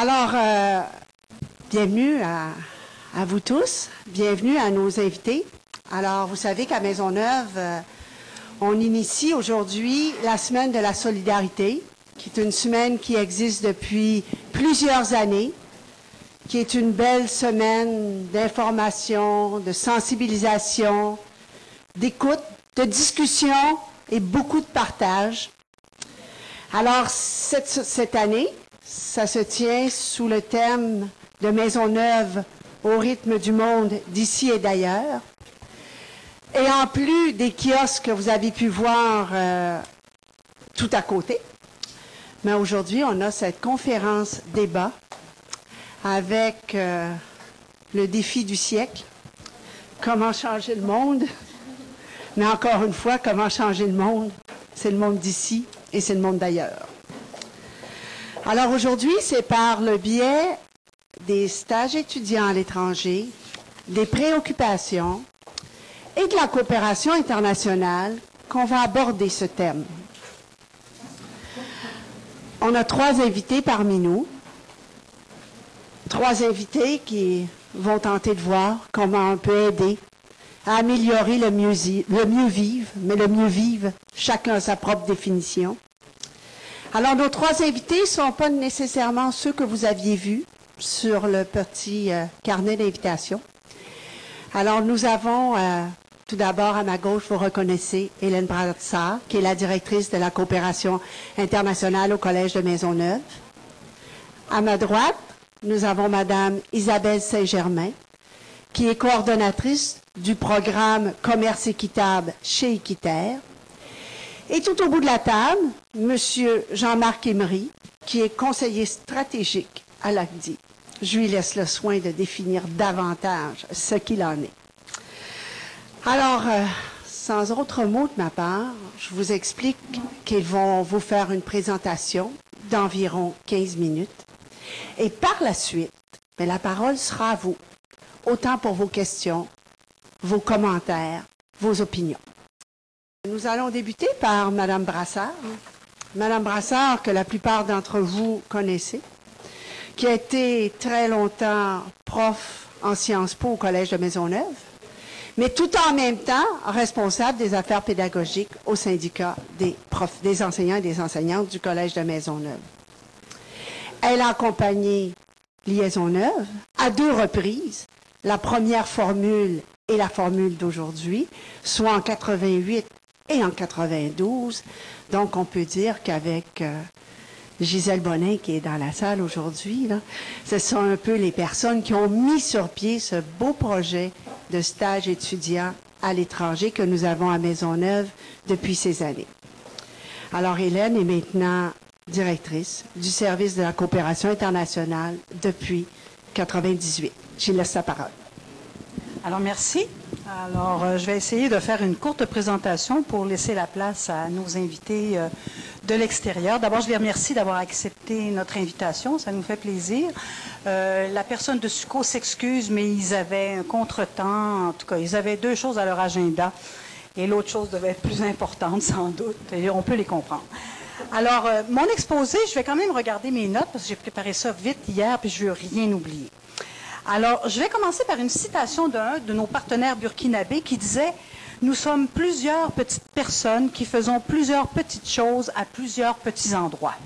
Alors, euh, bienvenue à, vous tous, bienvenue à nos invités. Alors, vous savez qu'à Maisonneuve, euh, on initie aujourd'hui la semaine de la solidarité, qui est une semaine qui existe depuis plusieurs années, qui est une belle semaine d'information, de sensibilisation, d'écoute, de discussion et beaucoup de partage. Alors, cette année, ça se tient sous le thème de Maisonneuve au rythme du monde d'ici et d'ailleurs. Et en plus des kiosques que vous avez pu voir euh, tout à côté, mais aujourd'hui, on a cette conférence débat avec euh, le défi du siècle, comment changer le monde? Mais encore une fois, comment changer le monde? C'est le monde d'ici et c'est le monde d'ailleurs. Alors aujourd'hui, c'est par le biais des stages étudiants à l'étranger, des préoccupations et de la coopération internationale qu'on va aborder ce thème. On a trois invités parmi nous, trois invités qui vont tenter de voir comment on peut aider à améliorer le mieux, vivre, mais le mieux vivre, chacun a sa propre définition. Alors, nos trois invités ne sont pas nécessairement ceux que vous aviez vus sur le petit euh, carnet d'invitation. Alors, nous avons euh, tout d'abord à ma gauche, vous reconnaissez Hélène Brassard, qui est la directrice de la coopération internationale au Collège de Maisonneuve. À ma droite, nous avons Madame Isabelle Saint-Germain, qui est coordonnatrice du programme Commerce équitable chez Équiterre. Et tout au bout de la table, Monsieur Jean-Marc Emery, qui est conseiller stratégique à l'ACDI. Je lui laisse le soin de définir davantage ce qu'il en est. Alors, euh, sans autre mot de ma part, je vous explique qu'ils vont vous faire une présentation d'environ 15 minutes. Et par la suite, mais la parole sera à vous, autant pour vos questions, vos commentaires, vos opinions. Nous allons débuter par Madame Brassard. Madame Brassard, que la plupart d'entre vous connaissez, qui a été très longtemps prof en Sciences Po au Collège de Maisonneuve, mais tout en même temps responsable des affaires pédagogiques au syndicat des, profs, des enseignants et des enseignantes du Collège de Maisonneuve. Elle a accompagné Liaison Neuve à deux reprises, la première formule et la formule d'aujourd'hui, soit en 88 et en 92. Donc, on peut dire qu'avec euh, Gisèle Bonin, qui est dans la salle aujourd'hui, ce sont un peu les personnes qui ont mis sur pied ce beau projet de stage étudiant à l'étranger que nous avons à Maisonneuve depuis ces années. Alors, Hélène est maintenant directrice du service de la coopération internationale depuis 98. Je laisse la parole. Alors, merci. Alors, euh, je vais essayer de faire une courte présentation pour laisser la place à nos invités euh, de l'extérieur. D'abord, je les remercie d'avoir accepté notre invitation. Ça nous fait plaisir. Euh, la personne de SUCO s'excuse, mais ils avaient un contretemps. En tout cas, ils avaient deux choses à leur agenda. Et l'autre chose devait être plus importante, sans doute. On peut les comprendre. Alors, mon exposé, je vais quand même regarder mes notes parce que j'ai préparé ça vite hier, puis je ne veux rien oublier. Alors, je vais commencer par une citation d'un de nos partenaires burkinabés qui disait Nous sommes plusieurs petites personnes qui faisons plusieurs petites choses à plusieurs petits endroits.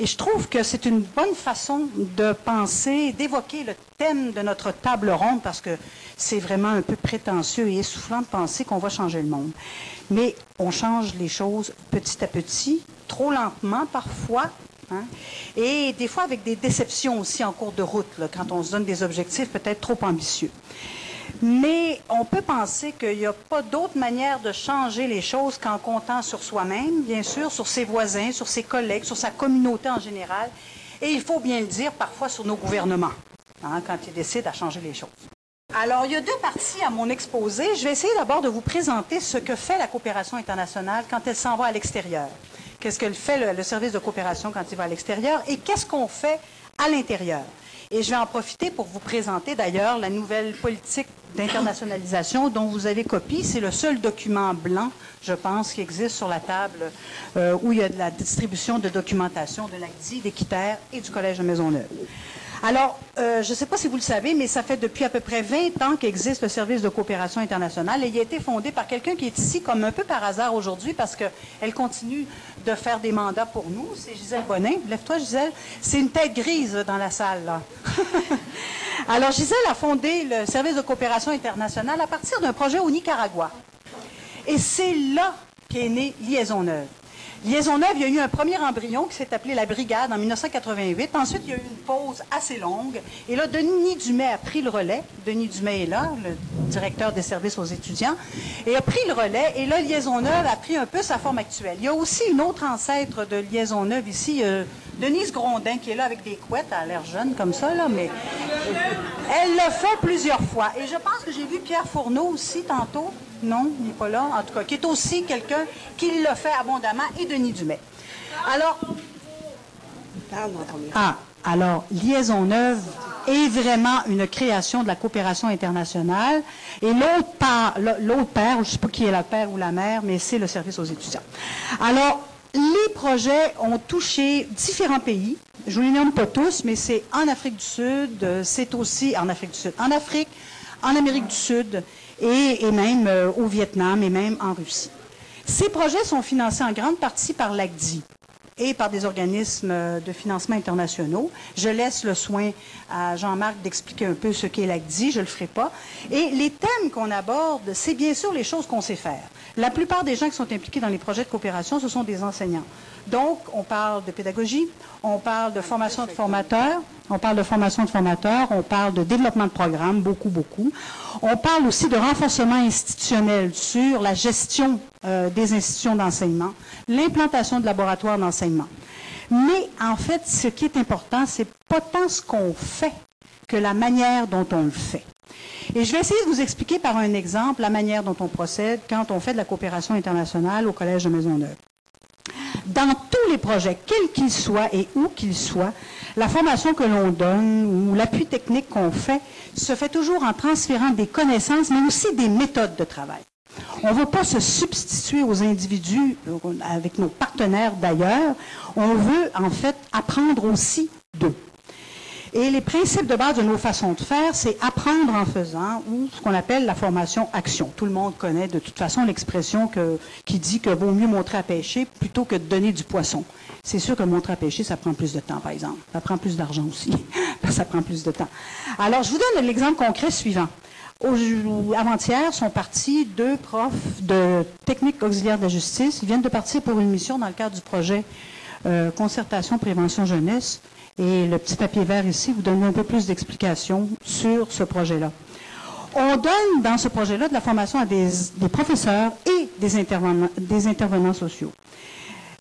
Et je trouve que c'est une bonne façon de penser, d'évoquer le thème de notre table ronde, parce que c'est vraiment un peu prétentieux et essoufflant de penser qu'on va changer le monde. Mais on change les choses petit à petit, trop lentement parfois, Hein. Et des fois avec des déceptions aussi en cours de route, quand on se donne des objectifs peut-être trop ambitieux. Mais on peut penser qu'il n'y a pas d'autre manière de changer les choses qu'en comptant sur soi-même, bien sûr, sur ses voisins, sur ses collègues, sur sa communauté en général, et il faut bien le dire, parfois sur nos gouvernements, hein, quand ils décident à changer les choses. Alors, il y a deux parties à mon exposé. Je vais essayer d'abord de vous présenter ce que fait la coopération internationale quand elle s'en va à l'extérieur qu'est-ce que fait le, service de coopération quand il va à l'extérieur et qu'est-ce qu'on fait à l'intérieur. Et je vais en profiter pour vous présenter d'ailleurs la nouvelle politique d'internationalisation dont vous avez copie. C'est le seul document blanc, je pense, qui existe sur la table euh, où il y a de la distribution de documentation de l'ACDI, d'Équiterre et du Collège de Maisonneuve. Alors, euh, je ne sais pas si vous le savez, mais ça fait depuis à peu près 20 ans qu'existe le service de coopération internationale et il a été fondé par quelqu'un qui est ici comme un peu par hasard aujourd'hui parce qu'elle continue de faire des mandats pour nous. C'est Gisèle Bonin. Lève-toi, Gisèle. C'est une tête grise dans la salle, là. Alors, Gisèle a fondé le service de coopération internationale à partir d'un projet au Nicaragua. Et c'est là qu'est née Liaison Neuve. Liaison Neuve, il y a eu un premier embryon qui s'est appelé la Brigade en 1988. Ensuite, il y a eu une pause assez longue. Et là, Denis Dumais a pris le relais. Denis Dumais est là, le directeur des services aux étudiants, et a pris le relais. Et là, Liaison Neuve a pris un peu sa forme actuelle. Il y a aussi une autre ancêtre de Liaison Neuve ici, euh, Denise Grondin, qui est là avec des couettes, elle a l'air jeune comme ça, là, mais elle l'a fait plusieurs fois. Et je pense que j'ai vu Pierre Fourneau aussi tantôt. Non, il n'est pas là, en tout cas, qui est aussi quelqu'un qui l'a fait abondamment, et Denis Dumais. Alors. Ah, alors, Liaison Neuve est vraiment une création de la coopération internationale. Et l'autre l'autre père, je ne sais pas qui est la père ou la mère, mais c'est le service aux étudiants. Alors, les projets ont touché différents pays. Je ne les nomme pas tous, mais c'est en Afrique du Sud, c'est aussi en Afrique du Sud, en Afrique, en Amérique du Sud et, même euh, au Vietnam et même en Russie. Ces projets sont financés en grande partie par l'ACDI et par des organismes euh, de financement internationaux. Je laisse le soin à Jean-Marc d'expliquer un peu ce qu'est l'ACDI, je ne le ferai pas. Et les thèmes qu'on aborde, c'est bien sûr les choses qu'on sait faire. La plupart des gens qui sont impliqués dans les projets de coopération, ce sont des enseignants. Donc, on parle de pédagogie, on parle de formation de formateurs, on parle de formation de formateurs, on parle de développement de programmes, beaucoup, beaucoup. On parle aussi de renforcement institutionnel sur la gestion euh, des institutions d'enseignement, l'implantation de laboratoires d'enseignement. Mais en fait, ce qui est important, c'est pas tant ce qu'on fait que la manière dont on le fait. Et je vais essayer de vous expliquer par un exemple la manière dont on procède quand on fait de la coopération internationale au Collège de Maisonneuve. Dans tous les projets, quels qu'ils soient et où qu'ils soient, la formation que l'on donne ou l'appui technique qu'on fait se fait toujours en transférant des connaissances, mais aussi des méthodes de travail. On ne veut pas se substituer aux individus, euh, avec nos partenaires d'ailleurs. On veut en fait apprendre aussi d'eux. Et les principes de base de nos façons de faire, c'est apprendre en faisant, ou ce qu'on appelle la formation action. Tout le monde connaît de toute façon l'expression qui dit que vaut mieux montrer à pêcher plutôt que de donner du poisson. C'est sûr que montrer à pêcher, ça prend plus de temps, par exemple. Ça prend plus d'argent aussi. ça prend plus de temps. Alors, je vous donne l'exemple concret suivant. Avant-hier sont partis deux profs de technique auxiliaire de la justice. Ils viennent de partir pour une mission dans le cadre du projet euh, Concertation Prévention Jeunesse. Et le petit papier vert ici vous donne un peu plus d'explications sur ce projet-là. On donne dans ce projet-là de la formation à des, professeurs et des intervenants sociaux.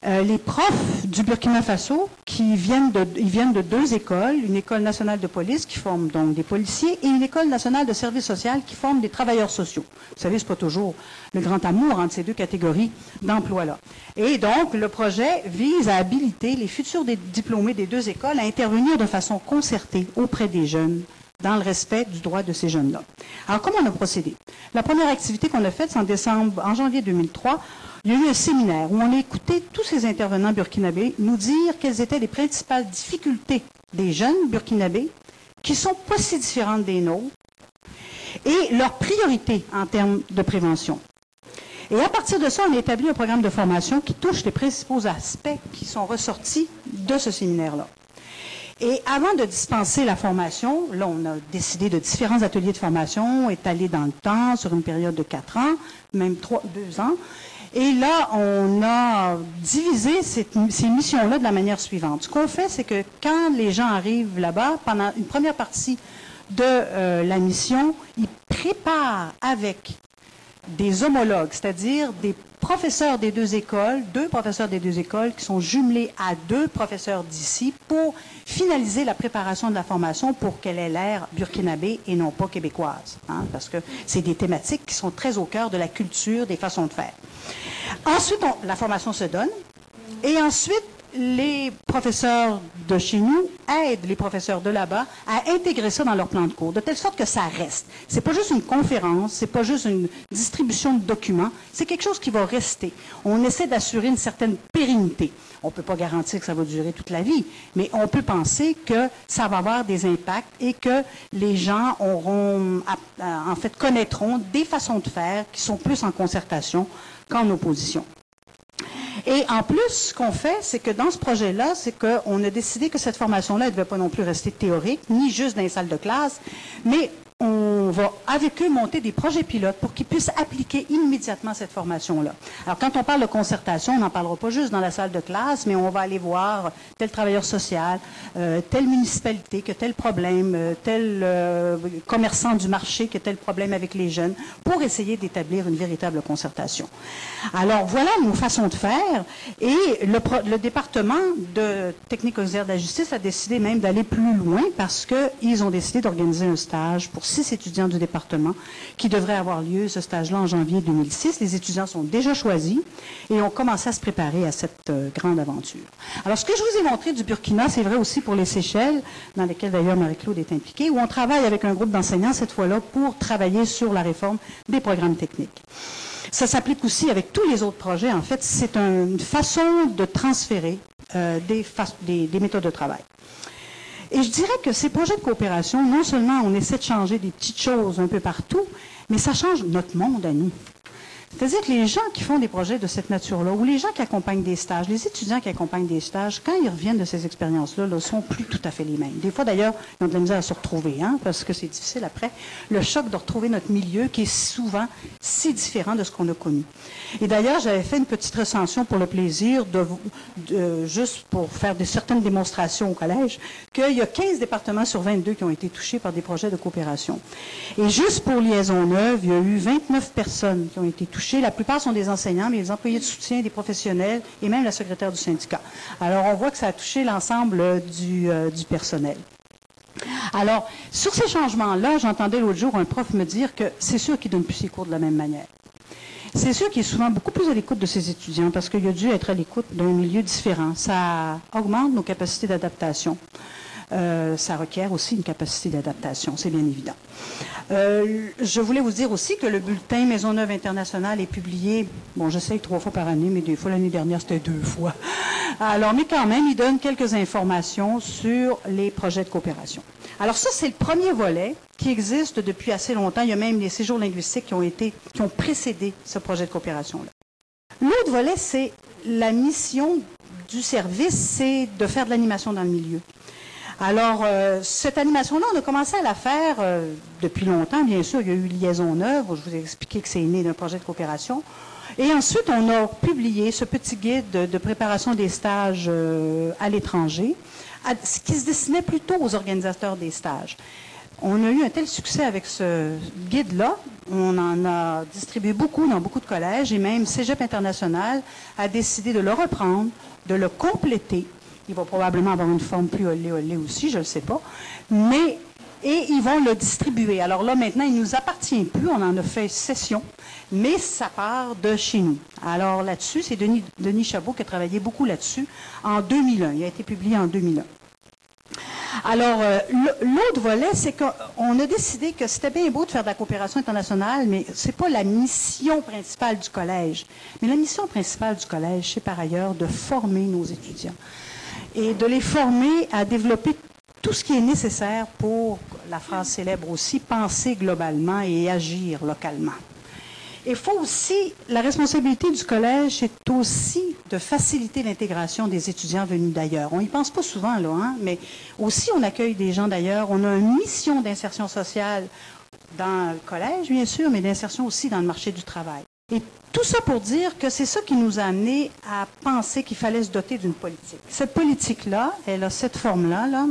Euh, les profs du Burkina Faso, qui viennent de, ils viennent de deux écoles, une école nationale de police qui forme donc des policiers et une école nationale de service social qui forme des travailleurs sociaux. Vous savez, ce n'est pas toujours le grand amour entre ces deux catégories d'emploi-là. Et donc, le projet vise à habiliter les futurs diplômés des deux écoles à intervenir de façon concertée auprès des jeunes dans le respect du droit de ces jeunes-là. Alors, comment on a procédé? La première activité qu'on a faite, c'est en décembre, en janvier 2003, il y a eu un séminaire où on a écouté tous ces intervenants burkinabés nous dire quelles étaient les principales difficultés des jeunes burkinabés, qui sont pas si différentes des nôtres, et leurs priorités en termes de prévention. Et à partir de ça, on a établi un programme de formation qui touche les principaux aspects qui sont ressortis de ce séminaire-là. Et avant de dispenser la formation, là, on a décidé de différents ateliers de formation étalés dans le temps, sur une période de quatre ans, même trois, deux ans. Et là, on a divisé ces missions-là de la manière suivante. Ce qu'on fait, c'est que quand les gens arrivent là-bas, pendant une première partie de euh, la mission, ils préparent avec des homologues, c'est-à-dire des professeurs des deux écoles, deux professeurs des deux écoles qui sont jumelés à deux professeurs d'ici pour finaliser la préparation de la formation pour qu'elle ait l'air burkinabé et non pas québécoise, hein, parce que c'est des thématiques qui sont très au cœur de la culture, des façons de faire. Ensuite, la formation se donne. Et ensuite, les professeurs de chez nous aident les professeurs de là-bas à intégrer ça dans leur plan de cours, de telle sorte que ça reste. C'est pas juste une conférence, c'est pas juste une distribution de documents, c'est quelque chose qui va rester. On essaie d'assurer une certaine pérennité. On peut pas garantir que ça va durer toute la vie, mais on peut penser que ça va avoir des impacts et que les gens auront, en fait, connaîtront des façons de faire qui sont plus en concertation qu'en opposition. Et en plus, ce qu'on fait, c'est que dans ce projet-là, c'est qu'on a décidé que cette formation-là ne devait pas non plus rester théorique, ni juste dans les salles de classe, mais on va avec eux monter des projets pilotes pour qu'ils puissent appliquer immédiatement cette formation-là. Alors, quand on parle de concertation, on n'en parlera pas juste dans la salle de classe, mais on va aller voir tel travailleur social, euh, telle municipalité qui a tel problème, euh, tel euh, commerçant du marché qui a tel problème avec les jeunes, pour essayer d'établir une véritable concertation. Alors, voilà nos façons de faire. Et le, le département de technique auxiliaire de la justice a décidé même d'aller plus loin parce qu'ils ont décidé d'organiser un stage pour six étudiants du département qui devrait avoir lieu, ce stage-là, en janvier 2006. Les étudiants sont déjà choisis et ont commencé à se préparer à cette euh, grande aventure. Alors, ce que je vous ai montré du Burkina, c'est vrai aussi pour les Seychelles, dans lesquelles d'ailleurs Marie-Claude est impliquée, où on travaille avec un groupe d'enseignants, cette fois-là, pour travailler sur la réforme des programmes techniques. Ça s'applique aussi avec tous les autres projets. En fait, c'est une façon de transférer euh, des méthodes de travail. Et je dirais que ces projets de coopération, non seulement on essaie de changer des petites choses un peu partout, mais ça change notre monde à nous. C'est-à-dire que les gens qui font des projets de cette nature-là, ou les gens qui accompagnent des stages, les étudiants qui accompagnent des stages, quand ils reviennent de ces expériences-là, ne sont plus tout à fait les mêmes. Des fois, d'ailleurs, ils ont de la misère à se retrouver, hein, parce que c'est difficile après. Le choc de retrouver notre milieu qui est souvent si différent de ce qu'on a connu. Et d'ailleurs, j'avais fait une petite recension pour le plaisir, de, juste pour faire certaines démonstrations au collège, qu'il y a 15 départements sur 22 qui ont été touchés par des projets de coopération. Et juste pour Liaison Neuve, il y a eu 29 personnes qui ont été touchées la plupart sont des enseignants, mais les employés de soutien, des professionnels et même la secrétaire du syndicat. Alors, on voit que ça a touché l'ensemble du, euh, du personnel. Alors, sur ces changements-là, j'entendais l'autre jour un prof me dire que c'est sûr qu'il ne donne plus ses cours de la même manière. C'est sûr qu'il est souvent beaucoup plus à l'écoute de ses étudiants parce qu'il a dû être à l'écoute d'un milieu différent. Ça augmente nos capacités d'adaptation. Euh, ça requiert aussi une capacité d'adaptation, c'est bien évident. Euh, je voulais vous dire aussi que le bulletin Maisonneuve International est publié, bon, j'essaye trois fois par année, mais des fois l'année dernière, c'était deux fois. Alors, mais quand même, il donne quelques informations sur les projets de coopération. Alors ça, c'est le premier volet qui existe depuis assez longtemps. Il y a même les séjours linguistiques qui ont été, qui ont précédé ce projet de coopération-là. L'autre volet, c'est la mission du service, c'est de faire de l'animation dans le milieu. Alors, euh, cette animation-là, on a commencé à la faire euh, depuis longtemps, bien sûr. Il y a eu Liaison Neuve, je vous ai expliqué que c'est né d'un projet de coopération. Et ensuite, on a publié ce petit guide de, préparation des stages euh, à l'étranger, qui se destinait plutôt aux organisateurs des stages. On a eu un tel succès avec ce guide-là, on en a distribué beaucoup dans beaucoup de collèges, et même Cégep International a décidé de le reprendre, de le compléter il va probablement avoir une forme plus olé olé aussi, je ne sais pas. Mais, et ils vont le distribuer. Alors là, maintenant, il ne nous appartient plus. On en a fait session, mais ça part de chez nous. Alors là-dessus, c'est Denis, Denis Chabot qui a travaillé beaucoup là-dessus en 2001. Il a été publié en 2001. Alors, euh, l'autre volet, c'est qu'on a décidé que c'était bien beau de faire de la coopération internationale, mais ce n'est pas la mission principale du collège. Mais la mission principale du collège, c'est par ailleurs de former nos étudiants et de les former à développer tout ce qui est nécessaire pour, la phrase célèbre aussi, penser globalement et agir localement. Il faut aussi, la responsabilité du collège, c'est aussi de faciliter l'intégration des étudiants venus d'ailleurs. On n'y pense pas souvent, là, hein, mais aussi on accueille des gens d'ailleurs. On a une mission d'insertion sociale dans le collège, bien sûr, mais d'insertion aussi dans le marché du travail. Et tout ça pour dire que c'est ça qui nous a amené à penser qu'il fallait se doter d'une politique. Cette politique-là, elle a cette forme-là, là.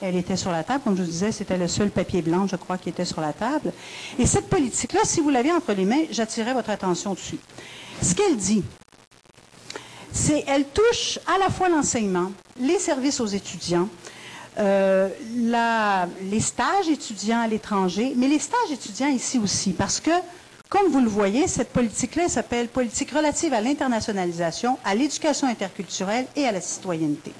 Elle était sur la table, comme je vous disais, c'était le seul papier blanc, je crois, qui était sur la table. Et cette politique-là, si vous l'aviez entre les mains, j'attirais votre attention dessus. Ce qu'elle dit, c'est elle touche à la fois l'enseignement, les services aux étudiants, euh, les stages étudiants à l'étranger, mais les stages étudiants ici aussi, parce que comme vous le voyez, cette politique-là s'appelle politique relative à l'internationalisation, à l'éducation interculturelle et à la citoyenneté.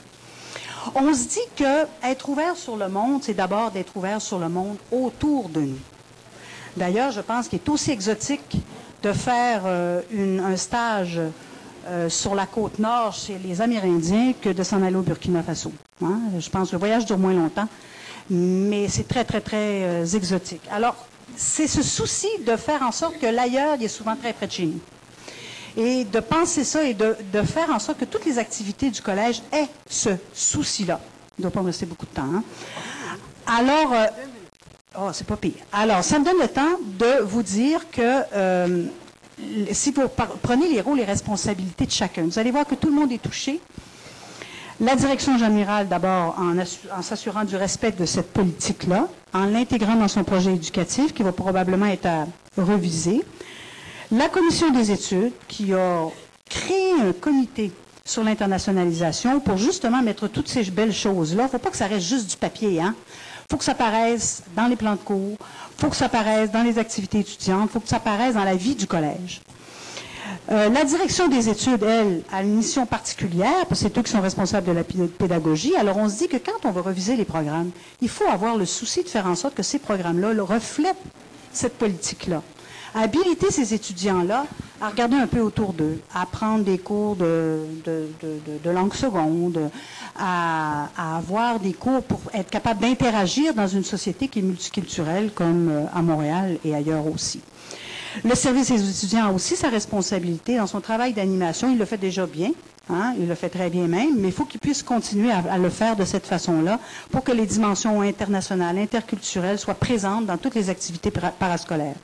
On se dit que être ouvert sur le monde, c'est d'abord d'être ouvert sur le monde autour de nous. D'ailleurs, je pense qu'il est aussi exotique de faire euh, un stage euh, sur la côte nord chez les Amérindiens que de s'en aller au Burkina Faso. Hein. Je pense que le voyage dure moins longtemps, mais c'est très, très, très euh, exotique. Alors, c'est ce souci de faire en sorte que l'ailleurs, il est souvent très près de chez nous. Et de penser ça et de, faire en sorte que toutes les activités du collège aient ce souci-là. Il ne doit pas me rester beaucoup de temps. Hein. Alors, euh, oh, c'est pas pire. Alors, ça me donne le temps de vous dire que euh, si vous prenez les rôles et responsabilités de chacun, vous allez voir que tout le monde est touché. La direction générale, d'abord, en, s'assurant du respect de cette politique-là, en l'intégrant dans son projet éducatif, qui va probablement être à reviser. La commission des études, qui a créé un comité sur l'internationalisation pour justement mettre toutes ces belles choses-là. Il ne faut pas que ça reste juste du papier. Hein? faut que ça apparaisse dans les plans de cours, il faut que ça apparaisse dans les activités étudiantes, il faut que ça apparaisse dans la vie du collège. Euh, la direction des études, elle, a une mission particulière, parce que c'est eux qui sont responsables de la pédagogie. Alors, on se dit que quand on va reviser les programmes, il faut avoir le souci de faire en sorte que ces programmes-là reflètent cette politique-là. Habiliter ces étudiants-là à regarder un peu autour d'eux, à prendre des cours de, langue seconde, à, avoir des cours pour être capable d'interagir dans une société qui est multiculturelle comme euh, à Montréal et ailleurs aussi. Le service des étudiants a aussi sa responsabilité dans son travail d'animation. Il le fait déjà bien. Hein, il le fait très bien même, mais il faut qu'il puisse continuer à, le faire de cette façon-là pour que les dimensions internationales, interculturelles soient présentes dans toutes les activités parascolaires.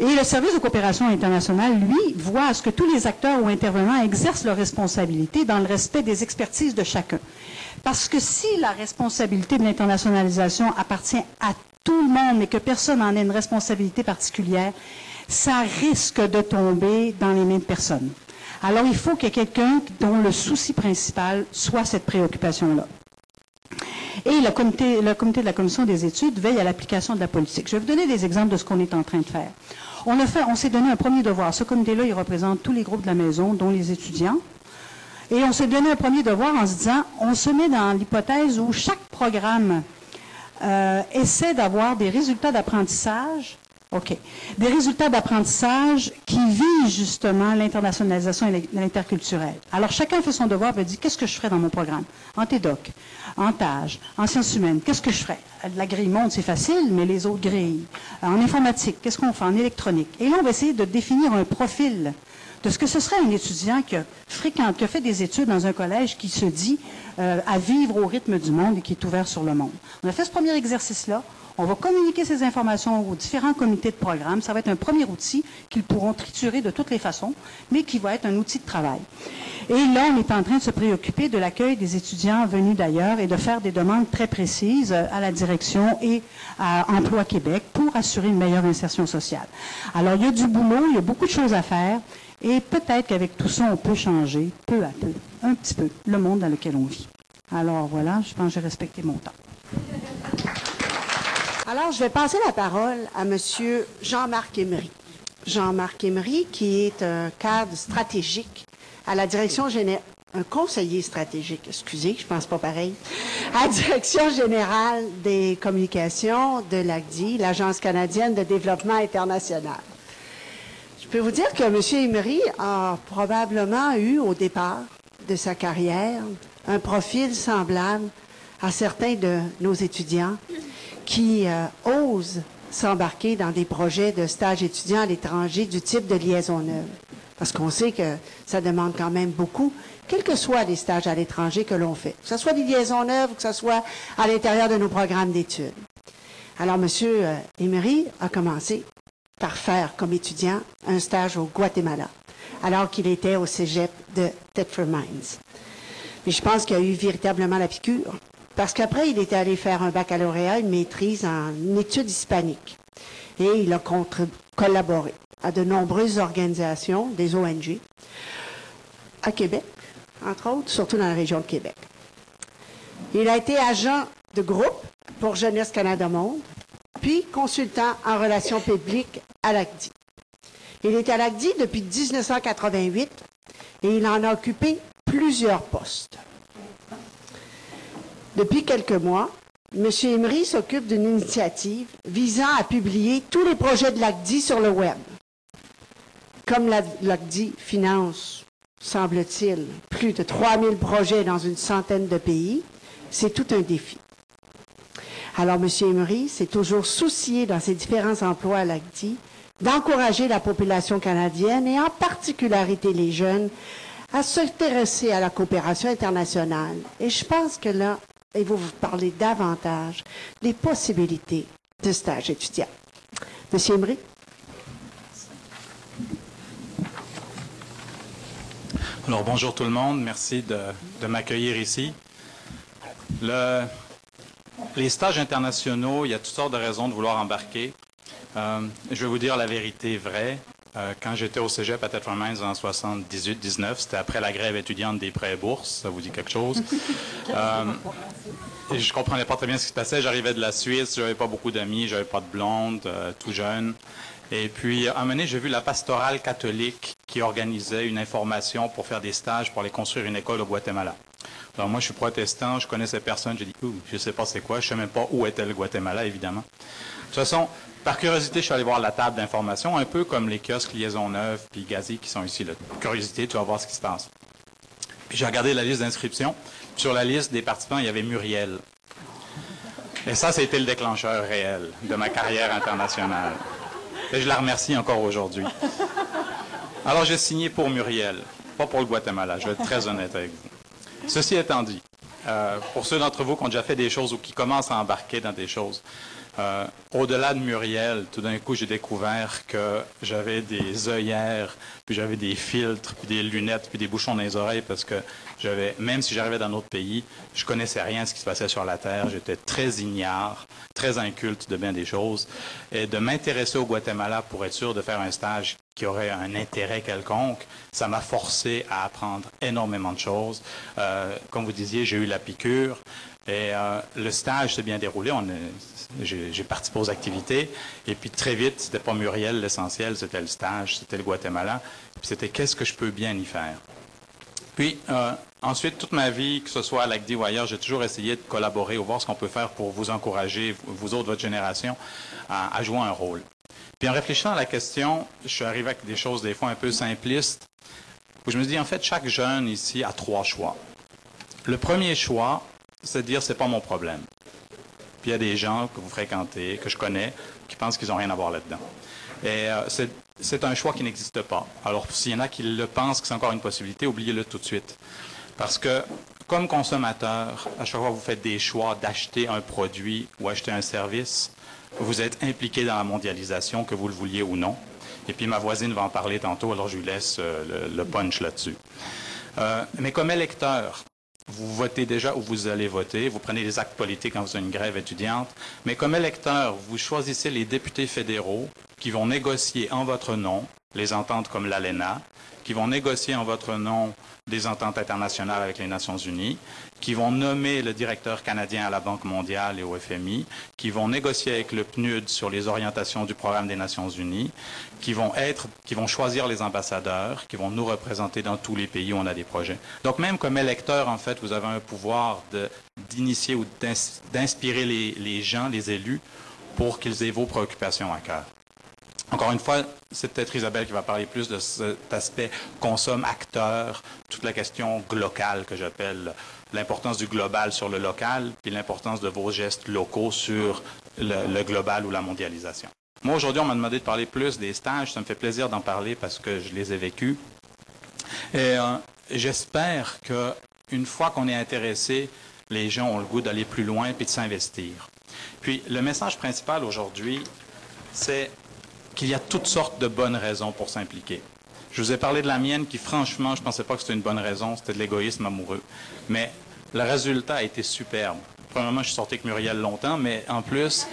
Et le service de coopération internationale, lui, voit à ce que tous les acteurs ou intervenants exercent leurs responsabilités dans le respect des expertises de chacun. Parce que si la responsabilité de l'internationalisation appartient à tout le monde, mais que personne n'en ait une responsabilité particulière, ça risque de tomber dans les mêmes personnes. Alors, il faut qu'il y ait quelqu'un dont le souci principal soit cette préoccupation-là. Et le comité, le comité de la commission des études veille à l'application de la politique. Je vais vous donner des exemples de ce qu'on est en train de faire. On, on s'est donné un premier devoir. Ce comité-là, il représente tous les groupes de la maison, dont les étudiants. Et on s'est donné un premier devoir en se disant, on se met dans l'hypothèse où chaque programme euh, essaie d'avoir des résultats d'apprentissage OK. Des résultats d'apprentissage qui visent justement l'internationalisation et l'interculturel. Alors, chacun fait son devoir et dit qu'est-ce que je ferais dans mon programme? En TEDOC, en TAGE, en sciences humaines, qu'est-ce que je ferais? La grille monde, c'est facile, mais les autres grilles. En informatique, qu'est-ce qu'on fait? En électronique. Et là, on va essayer de définir un profil de ce que ce serait un étudiant qui, fréquente, qui a fait des études dans un collège qui se dit euh, à vivre au rythme du monde et qui est ouvert sur le monde. On a fait ce premier exercice-là. On va communiquer ces informations aux différents comités de programme. Ça va être un premier outil qu'ils pourront triturer de toutes les façons, mais qui va être un outil de travail. Et là, on est en train de se préoccuper de l'accueil des étudiants venus d'ailleurs et de faire des demandes très précises à la direction et à Emploi Québec pour assurer une meilleure insertion sociale. Alors, il y a du boulot, il y a beaucoup de choses à faire. Et peut-être qu'avec tout ça, on peut changer peu à peu, un petit peu, le monde dans lequel on vit. Alors voilà, je pense que j'ai respecté mon temps. Alors, je vais passer la parole à M. Jean-Marc Emery. Jean-Marc Emery, qui est un cadre stratégique à la direction générale, un conseiller stratégique, excusez, je pense pas pareil, à la direction générale des communications de l'ACDI, l'Agence canadienne de développement international. Je peux vous dire que M. Emery a probablement eu au départ de sa carrière un profil semblable à certains de nos étudiants qui euh, osent s'embarquer dans des projets de stage étudiant à l'étranger du type de liaison neuve. Parce qu'on sait que ça demande quand même beaucoup, quels que soient les stages à l'étranger que l'on fait. Que ce soit des liaisons neuves ou que ce soit à l'intérieur de nos programmes d'études. Alors, M. Emery a commencé par faire comme étudiant un stage au Guatemala, alors qu'il était au cégep de Tetford Mines. Mais je pense qu'il a eu véritablement la piqûre, parce qu'après, il était allé faire un baccalauréat, une maîtrise en études hispaniques. Et il a collaboré à de nombreuses organisations, des ONG, à Québec, entre autres, surtout dans la région de Québec. Il a été agent de groupe pour Jeunesse Canada Monde, puis consultant en relations publiques à l'ACDI. Il est à l'ACDI depuis 1988 et il en a occupé plusieurs postes. Depuis quelques mois, M. Emery s'occupe d'une initiative visant à publier tous les projets de l'ACDI sur le web. Comme l'ACDI finance, semble-t-il, plus de 3000 projets dans une centaine de pays, c'est tout un défi. Alors, M. Emery s'est toujours soucié dans ses différents emplois à l'ACDI d'encourager la population canadienne et en particularité les jeunes à s'intéresser à la coopération internationale. Et je pense que là, il va vous parler davantage des possibilités de stage étudiant. Monsieur Emery? Alors, bonjour tout le monde. Merci de, m'accueillir ici. Les stages internationaux, il y a toutes sortes de raisons de vouloir embarquer. Euh, je vais vous dire la vérité vraie. Euh, quand j'étais au cégep à Tetford Mines en 78-19, c'était après la grève étudiante des prêts bourses. Ça vous dit quelque chose? euh, et je comprenais pas très bien ce qui se passait. J'arrivais de la Suisse, j'avais pas beaucoup d'amis, j'avais pas de blonde, euh, tout jeune. Et puis, à un moment donné, j'ai vu la pastorale catholique qui organisait une information pour faire des stages pour aller construire une école au Guatemala. Alors moi, je suis protestant, je connaissais personne. J'ai dit, ouh, je sais pas c'est quoi, je sais même pas où était le Guatemala, évidemment. De toute façon, par curiosité, je suis allé voir la table d'information, un peu comme les kiosques Liaison Neuve puis Gazi qui sont ici. Curiosité, tu vas voir ce qui se passe. Puis j'ai regardé la liste d'inscription. Sur la liste des participants, il y avait Muriel. Et ça, c'était le déclencheur réel de ma carrière internationale. Et je la remercie encore aujourd'hui. Alors j'ai signé pour Muriel, pas pour le Guatemala, je vais être très honnête avec vous. Ceci étant dit, euh, pour ceux d'entre vous qui ont déjà fait des choses ou qui commencent à embarquer dans des choses, euh, au-delà de Muriel, tout d'un coup, j'ai découvert que j'avais des œillères, puis j'avais des filtres, puis des lunettes, puis des bouchons dans les oreilles, parce que j'avais, même si j'arrivais dans autre pays, je connaissais rien de ce qui se passait sur la Terre. J'étais très ignare, très inculte de bien des choses. Et de m'intéresser au Guatemala pour être sûr de faire un stage qui aurait un intérêt quelconque, ça m'a forcé à apprendre énormément de choses. Euh, comme vous disiez, j'ai eu la piqûre. Et euh, le stage s'est bien déroulé. J'ai participé aux activités. Et puis très vite, c'était pas Muriel l'essentiel, c'était le stage, c'était le Guatemala. Puis c'était qu'est-ce que je peux bien y faire. Puis euh, ensuite, toute ma vie, que ce soit à l'ACDI ou ailleurs, j'ai toujours essayé de collaborer ou voir ce qu'on peut faire pour vous encourager, vous autres, votre génération, à, jouer un rôle. Puis en réfléchissant à la question, je suis arrivé avec des choses des fois un peu simplistes, où je me dis, en fait, chaque jeune ici a trois choix. Le premier choix, c'est de dire, c'est pas mon problème. Puis il y a des gens que vous fréquentez, que je connais, qui pensent qu'ils n'ont rien à voir là-dedans. Et euh, c'est un choix qui n'existe pas. Alors, s'il y en a qui le pensent que c'est encore une possibilité, oubliez-le tout de suite. Parce que, comme consommateur, à chaque fois que vous faites des choix d'acheter un produit ou acheter un service, vous êtes impliqué dans la mondialisation, que vous le vouliez ou non. Et puis ma voisine va en parler tantôt, alors je lui laisse euh, le, punch là-dessus. Euh, mais comme électeur, vous votez déjà où vous allez voter, vous prenez les actes politiques quand vous avez une grève étudiante, mais comme électeur, vous choisissez les députés fédéraux qui vont négocier en votre nom les ententes comme l'ALENA, qui vont négocier en votre nom des ententes internationales avec les Nations Unies, qui vont nommer le directeur canadien à la Banque mondiale et au FMI, qui vont négocier avec le PNUD sur les orientations du programme des Nations Unies, qui vont être, qui vont choisir les ambassadeurs, qui vont nous représenter dans tous les pays où on a des projets. Donc même comme électeur, en fait, vous avez un pouvoir d'initier ou d'inspirer les, les gens, les élus, pour qu'ils aient vos préoccupations à cœur. Encore une fois, c'est peut-être Isabelle qui va parler plus de cet aspect consomme-acteur, toute la question locale que j'appelle l'importance du global sur le local, puis l'importance de vos gestes locaux sur le, global ou la mondialisation. Moi, aujourd'hui, on m'a demandé de parler plus des stages. Ça me fait plaisir d'en parler parce que je les ai vécus. Et euh, j'espère qu'une fois qu'on est intéressé, les gens ont le goût d'aller plus loin puis de s'investir. Puis, le message principal aujourd'hui, c'est qu'il y a toutes sortes de bonnes raisons pour s'impliquer. Je vous ai parlé de la mienne qui, franchement, je ne pensais pas que c'était une bonne raison, c'était de l'égoïsme amoureux. Mais le résultat a été superbe. Premièrement, je suis sorti avec Muriel longtemps, mais en plus,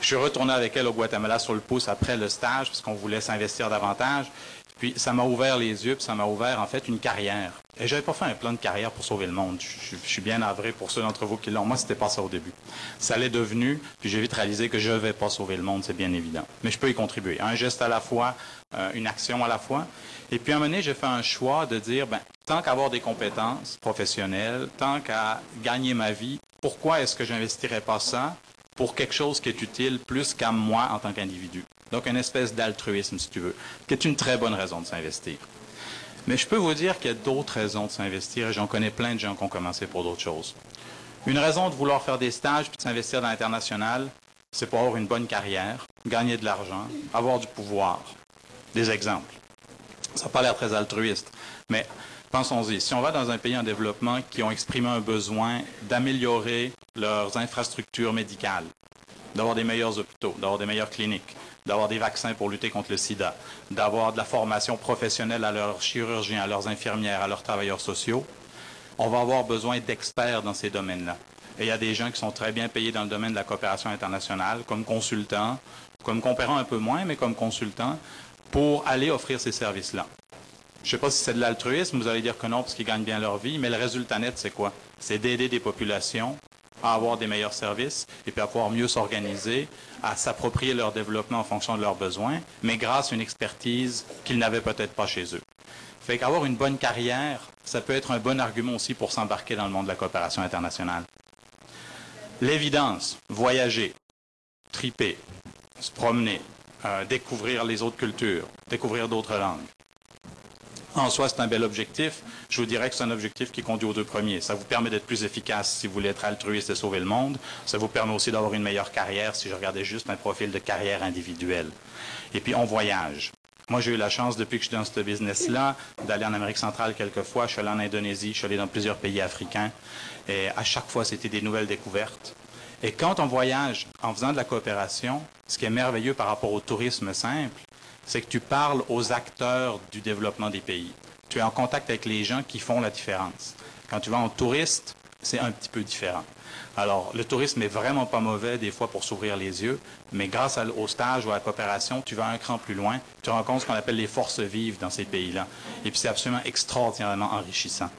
je suis retourné avec elle au Guatemala sur le pouce après le stage, parce qu'on voulait s'investir davantage. Puis ça m'a ouvert les yeux, puis ça m'a ouvert en fait une carrière. Et j'avais pas fait un plan de carrière pour sauver le monde. Je, suis bien navré pour ceux d'entre vous qui l'ont. Moi, c'était pas ça au début. Ça l'est devenu, puis j'ai vite réalisé que je vais pas sauver le monde, c'est bien évident. Mais je peux y contribuer. Un geste à la fois, euh, une action à la fois. Et puis à un moment donné, j'ai fait un choix de dire, ben, tant qu'avoir des compétences professionnelles, tant qu'à gagner ma vie, pourquoi est-ce que j'investirais pas ça pour quelque chose qui est utile plus qu'à moi en tant qu'individu? Donc, une espèce d'altruisme, si tu veux, qui est une très bonne raison de s'investir. Mais je peux vous dire qu'il y a d'autres raisons de s'investir et j'en connais plein de gens qui ont commencé pour d'autres choses. Une raison de vouloir faire des stages puis de s'investir dans l'international, c'est pour avoir une bonne carrière, gagner de l'argent, avoir du pouvoir. Des exemples. Ça n'a pas l'air très altruiste, mais pensons-y. Si on va dans un pays en développement qui ont exprimé un besoin d'améliorer leurs infrastructures médicales, d'avoir des meilleurs hôpitaux, d'avoir des meilleures cliniques, d'avoir des vaccins pour lutter contre le sida, d'avoir de la formation professionnelle à leurs chirurgiens, à leurs infirmières, à leurs travailleurs sociaux, on va avoir besoin d'experts dans ces domaines-là. Et il y a des gens qui sont très bien payés dans le domaine de la coopération internationale, comme consultants, comme compérants un peu moins, mais comme consultants, pour aller offrir ces services-là. Je ne sais pas si c'est de l'altruisme, vous allez dire que non, parce qu'ils gagnent bien leur vie, mais le résultat net, c'est quoi? C'est d'aider des populations à avoir des meilleurs services et puis à pouvoir mieux s'organiser, à s'approprier leur développement en fonction de leurs besoins, mais grâce à une expertise qu'ils n'avaient peut-être pas chez eux. Fait qu'avoir une bonne carrière, ça peut être un bon argument aussi pour s'embarquer dans le monde de la coopération internationale. L'évidence, voyager, triper, se promener, euh, découvrir les autres cultures, découvrir d'autres langues. En soi, c'est un bel objectif. Je vous dirais que c'est un objectif qui conduit aux deux premiers. Ça vous permet d'être plus efficace si vous voulez être altruiste et sauver le monde. Ça vous permet aussi d'avoir une meilleure carrière si je regardais juste un profil de carrière individuelle. Et puis, on voyage. Moi, j'ai eu la chance, depuis que je suis dans ce business-là, d'aller en Amérique centrale quelques fois. Je suis allé en Indonésie, je suis allé dans plusieurs pays africains. Et à chaque fois, c'était des nouvelles découvertes. Et quand on voyage en faisant de la coopération, ce qui est merveilleux par rapport au tourisme simple, c'est que tu parles aux acteurs du développement des pays. Tu es en contact avec les gens qui font la différence. Quand tu vas en touriste, c'est un petit peu différent. Alors, le tourisme n'est vraiment pas mauvais des fois pour s'ouvrir les yeux, mais grâce au stage ou à la coopération, tu vas un cran plus loin, tu rencontres ce qu'on appelle les forces vives dans ces pays-là. Et puis, c'est absolument extraordinairement enrichissant.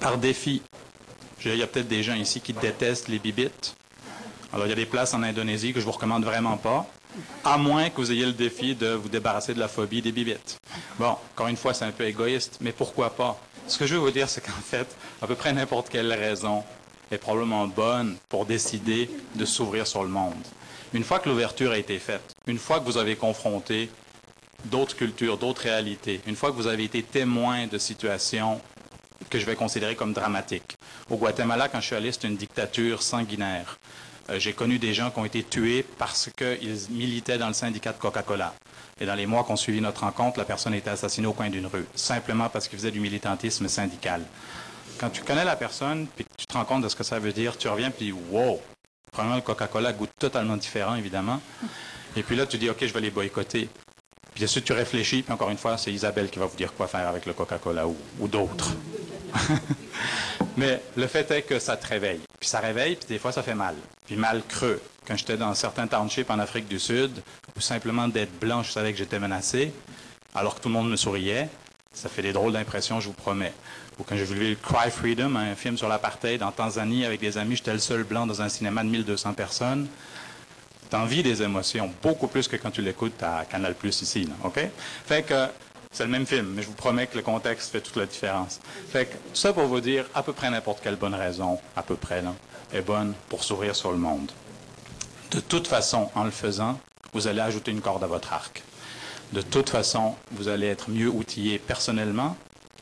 Par défi, il y a peut-être des gens ici qui détestent les bibites. Alors, il y a des places en Indonésie que je vous recommande vraiment pas. À moins que vous ayez le défi de vous débarrasser de la phobie des bibites. Bon, encore une fois, c'est un peu égoïste, mais pourquoi pas? Ce que je veux vous dire, c'est qu'en fait, à peu près n'importe quelle raison est probablement bonne pour décider de s'ouvrir sur le monde. Une fois que l'ouverture a été faite, une fois que vous avez confronté d'autres cultures, d'autres réalités, une fois que vous avez été témoin de situations que je vais considérer comme dramatiques. Au Guatemala, quand je suis allé, c'était une dictature sanguinaire. Euh, j'ai connu des gens qui ont été tués parce qu'ils militaient dans le syndicat de Coca-Cola. Et dans les mois qui ont suivi notre rencontre, la personne a été assassinée au coin d'une rue, simplement parce qu'il faisait du militantisme syndical. Quand tu connais la personne, puis tu te rends compte de ce que ça veut dire, tu reviens, puis wow! Premièrement, le Coca-Cola goûte totalement différent, évidemment. Et puis là, tu dis, OK, je vais les boycotter. Puis ensuite, tu réfléchis, puis encore une fois, c'est Isabelle qui va vous dire quoi faire avec le Coca-Cola ou, ou d'autres. Mais le fait est que ça te réveille. Puis ça réveille, puis des fois, ça fait mal. Puis mal creux. Quand j'étais dans certains townships en Afrique du Sud, ou simplement d'être blanc, je savais que j'étais menacé, alors que tout le monde me souriait, ça fait des drôles d'impressions, je vous promets. Ou quand j'ai vu Cry Freedom, un film sur l'apartheid en Tanzanie avec des amis, j'étais le seul blanc dans un cinéma de 1200 personnes. T'en vis des émotions, beaucoup plus que quand tu l'écoutes à Canal Plus ici, OK? Fait que c'est le même film, mais je vous promets que le contexte fait toute la différence. Fait que, ça pour vous dire, à peu près n'importe quelle bonne raison, à peu près, là, est bonne pour s'ouvrir sur le monde. De toute façon, en le faisant, vous allez ajouter une corde à votre arc. De toute façon, vous allez être mieux outillé personnellement,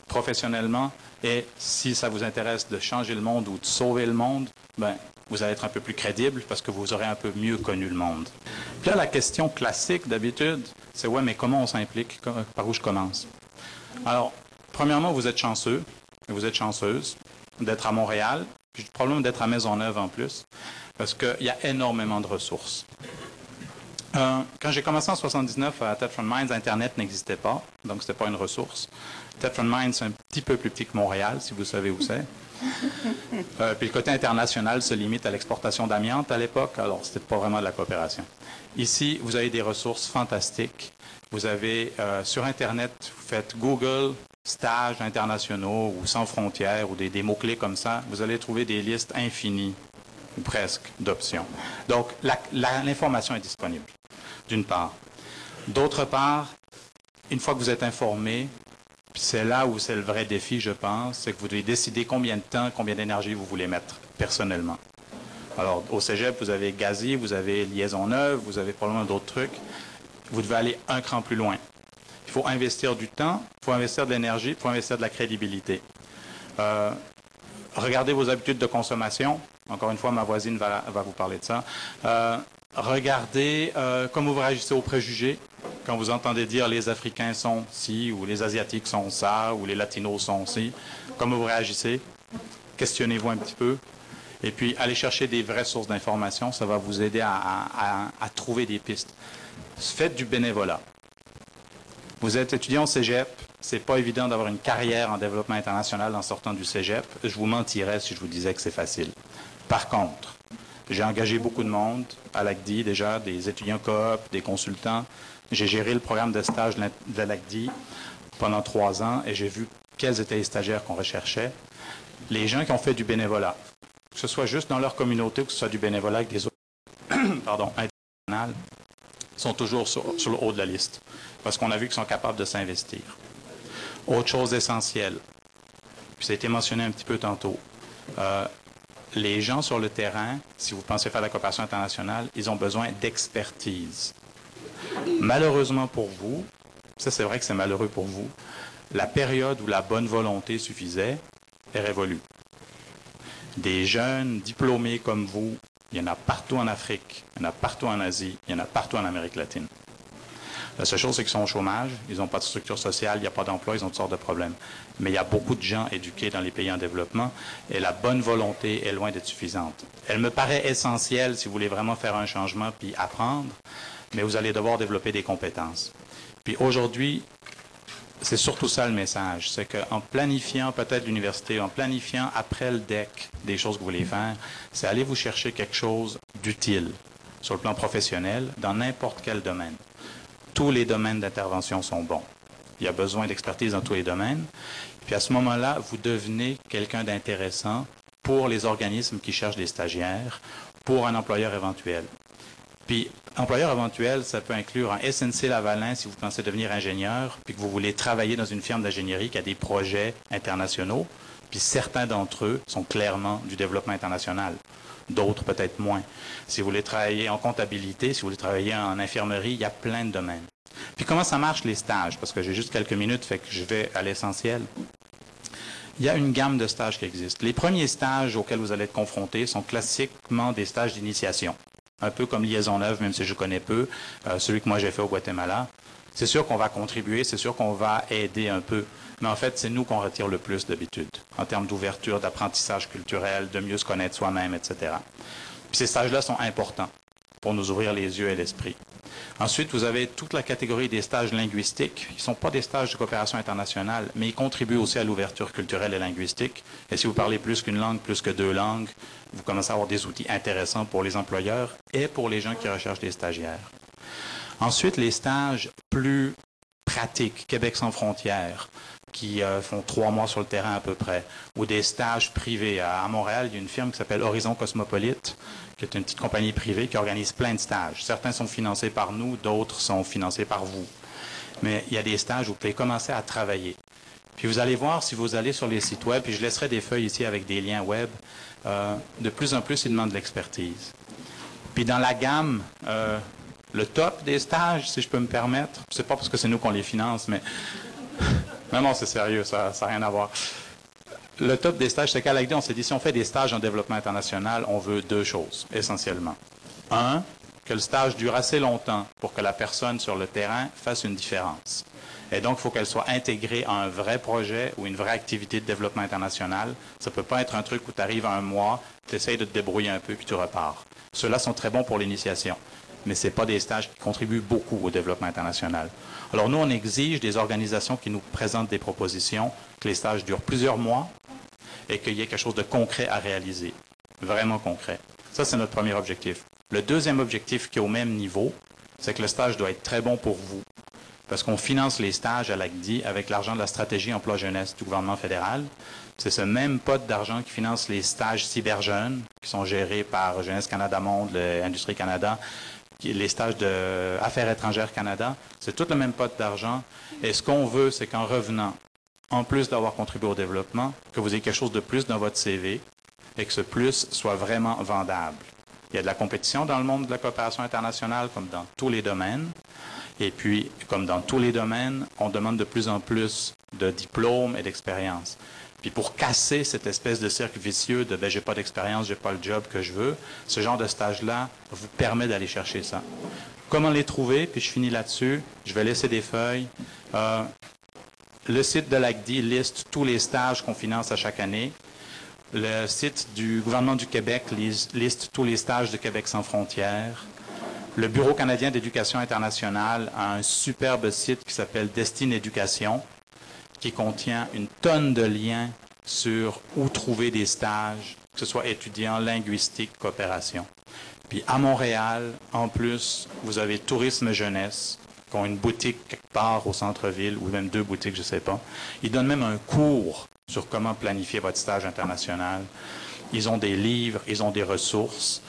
professionnellement, et si ça vous intéresse de changer le monde ou de sauver le monde, ben, vous allez être un peu plus crédible parce que vous aurez un peu mieux connu le monde. Puis là, la question classique d'habitude, c'est ouais, mais comment on s'implique? Par où je commence? Alors, premièrement, vous êtes chanceux, vous êtes chanceuse d'être à Montréal, puis probablement d'être à Maisonneuve en plus, parce qu'il y a énormément de ressources. Euh, quand j'ai commencé en 79 à Tetron Mines, Internet n'existait pas, donc ce n'était pas une ressource. Tetron Mines, c'est un petit peu plus petit que Montréal, si vous savez où c'est. Euh, puis le côté international se limite à l'exportation d'amiante à l'époque, alors c'était pas vraiment de la coopération. Ici, vous avez des ressources fantastiques. Vous avez euh, sur Internet, vous faites Google, stages internationaux ou sans frontières ou des, des mots-clés comme ça, vous allez trouver des listes infinies ou presque d'options. Donc l'information est disponible, d'une part. D'autre part, une fois que vous êtes informé, c'est là où c'est le vrai défi, je pense, c'est que vous devez décider combien de temps, combien d'énergie vous voulez mettre personnellement. Alors, au cégep, vous avez Gazi, vous avez Liaison Neuve, vous avez probablement d'autres trucs. Vous devez aller un cran plus loin. Il faut investir du temps, il faut investir de l'énergie, il faut investir de la crédibilité. Euh, regardez vos habitudes de consommation. Encore une fois, ma voisine va, vous parler de ça. Euh, regardez euh, comment vous réagissez aux préjugés quand vous entendez dire les Africains sont ci, ou les Asiatiques sont ça, ou les Latinos sont ci. Comment vous réagissez? Questionnez-vous un petit peu. Et puis, allez chercher des vraies sources d'informations. Ça va vous aider à, trouver des pistes. Faites du bénévolat. Vous êtes étudiant au cégep. C'est pas évident d'avoir une carrière en développement international en sortant du cégep. Je vous mentirais si je vous disais que c'est facile. Par contre, j'ai engagé beaucoup de monde à l'ACDI déjà, des étudiants coop, des consultants. J'ai géré le programme de stage de l'ACDI pendant trois ans et j'ai vu quels étaient les stagiaires qu'on recherchait. Les gens qui ont fait du bénévolat, que ce soit juste dans leur communauté ou que ce soit du bénévolat avec des autres pardon, internationales, sont toujours sur, le haut de la liste parce qu'on a vu qu'ils sont capables de s'investir. Autre chose essentielle, puis ça a été mentionné un petit peu tantôt, euh, les gens sur le terrain, si vous pensez faire la coopération internationale, ils ont besoin d'expertise. Malheureusement pour vous, ça c'est vrai que c'est malheureux pour vous, la période où la bonne volonté suffisait est révolue. Des jeunes diplômés comme vous, il y en a partout en Afrique, il y en a partout en Asie, il y en a partout en Amérique latine. La seule chose, c'est qu'ils sont au chômage, ils n'ont pas de structure sociale, il n'y a pas d'emploi, ils ont toutes sortes de problèmes. Mais il y a beaucoup de gens éduqués dans les pays en développement et la bonne volonté est loin d'être suffisante. Elle me paraît essentielle si vous voulez vraiment faire un changement puis apprendre, mais vous allez devoir développer des compétences. Puis aujourd'hui, c'est surtout ça le message, c'est qu'en planifiant peut-être l'université, en planifiant après le DEC des choses que vous voulez faire, c'est aller vous chercher quelque chose d'utile sur le plan professionnel dans n'importe quel domaine tous les domaines d'intervention sont bons. Il y a besoin d'expertise dans tous les domaines. Puis à ce moment-là, vous devenez quelqu'un d'intéressant pour les organismes qui cherchent des stagiaires, pour un employeur éventuel. Puis, employeur éventuel, ça peut inclure un SNC Lavalin si vous pensez devenir ingénieur, puis que vous voulez travailler dans une firme d'ingénierie qui a des projets internationaux. Puis certains d'entre eux sont clairement du développement international d'autres peut-être moins. Si vous voulez travailler en comptabilité, si vous voulez travailler en infirmerie, il y a plein de domaines. Puis comment ça marche les stages? Parce que j'ai juste quelques minutes, fait que je vais à l'essentiel. Il y a une gamme de stages qui existe. Les premiers stages auxquels vous allez être confrontés sont classiquement des stages d'initiation. Un peu comme Liaison Neuve, même si je connais peu, euh, celui que moi j'ai fait au Guatemala. C'est sûr qu'on va contribuer, c'est sûr qu'on va aider un peu mais en fait, c'est nous qu'on retire le plus d'habitude, en termes d'ouverture, d'apprentissage culturel, de mieux se connaître soi-même, etc. Puis ces stages-là sont importants pour nous ouvrir les yeux et l'esprit. Ensuite, vous avez toute la catégorie des stages linguistiques. Ils ne sont pas des stages de coopération internationale, mais ils contribuent aussi à l'ouverture culturelle et linguistique. Et si vous parlez plus qu'une langue, plus que deux langues, vous commencez à avoir des outils intéressants pour les employeurs et pour les gens qui recherchent des stagiaires. Ensuite, les stages plus pratiques, Québec sans frontières, qui euh, font trois mois sur le terrain à peu près, ou des stages privés. À, Montréal, il y a une firme qui s'appelle Horizon Cosmopolite, qui est une petite compagnie privée qui organise plein de stages. Certains sont financés par nous, d'autres sont financés par vous. Mais il y a des stages où vous pouvez commencer à travailler. Puis vous allez voir si vous allez sur les sites web, puis je laisserai des feuilles ici avec des liens web, euh, de plus en plus, ils demandent de l'expertise. Puis dans la gamme, euh, le top des stages, si je peux me permettre, c'est pas parce que c'est nous qu'on les finance, mais non, non, c'est sérieux, ça n'a rien à voir. Le top des stages, c'est qu'à l'idée, on s'est dit, si on fait des stages en développement international, on veut deux choses, essentiellement. Un, que le stage dure assez longtemps pour que la personne sur le terrain fasse une différence. Et donc, il faut qu'elle soit intégrée à un vrai projet ou une vraie activité de développement international. Ça ne peut pas être un truc où tu arrives un mois, tu essayes de te débrouiller un peu, puis tu repars. Ceux-là sont très bons pour l'initiation. mais ce pas des stages qui contribuent beaucoup au développement international. Alors nous, on exige des organisations qui nous présentent des propositions, que les stages durent plusieurs mois et qu'il y ait quelque chose de concret à réaliser, vraiment concret. Ça, c'est notre premier objectif. Le deuxième objectif qui est au même niveau, c'est que le stage doit être très bon pour vous. Parce qu'on finance les stages à l'ACDI avec l'argent de la stratégie emploi jeunesse du gouvernement fédéral. C'est ce même pot d'argent qui finance les stages cyberjeunes qui sont gérés par Jeunesse Canada Monde, l'Industrie Canada, les stages de Affaires étrangères Canada. C'est tout le même pot d'argent. Et ce qu'on veut, c'est qu'en revenant, en plus d'avoir contribué au développement, que vous ayez quelque chose de plus dans votre CV et que ce plus soit vraiment vendable. Il y a de la compétition dans le monde de la coopération internationale, comme dans tous les domaines. Et puis, comme dans tous les domaines, on demande de plus en plus de diplômes et d'expérience. Puis pour casser cette espèce de cercle vicieux de ben j'ai pas d'expérience, j'ai pas le job que je veux, ce genre de stage-là vous permet d'aller chercher ça. Comment les trouver? Puis je finis là-dessus. Je vais laisser des feuilles. Euh, le site de l'ACDI liste tous les stages qu'on finance à chaque année. Le site du gouvernement du Québec liste tous les stages de Québec sans frontières. Le Bureau canadien d'éducation internationale a un superbe site qui s'appelle Destine Éducation, qui contient une tonne de liens sur où trouver des stages, que ce soit étudiants, linguistique, coopération. Puis à Montréal, en plus, vous avez Tourisme Jeunesse, qui ont une boutique quelque part au centre-ville, ou même deux boutiques, je ne sais pas. Ils donnent même un cours sur comment planifier votre stage international. Ils ont des livres, ils ont des ressources.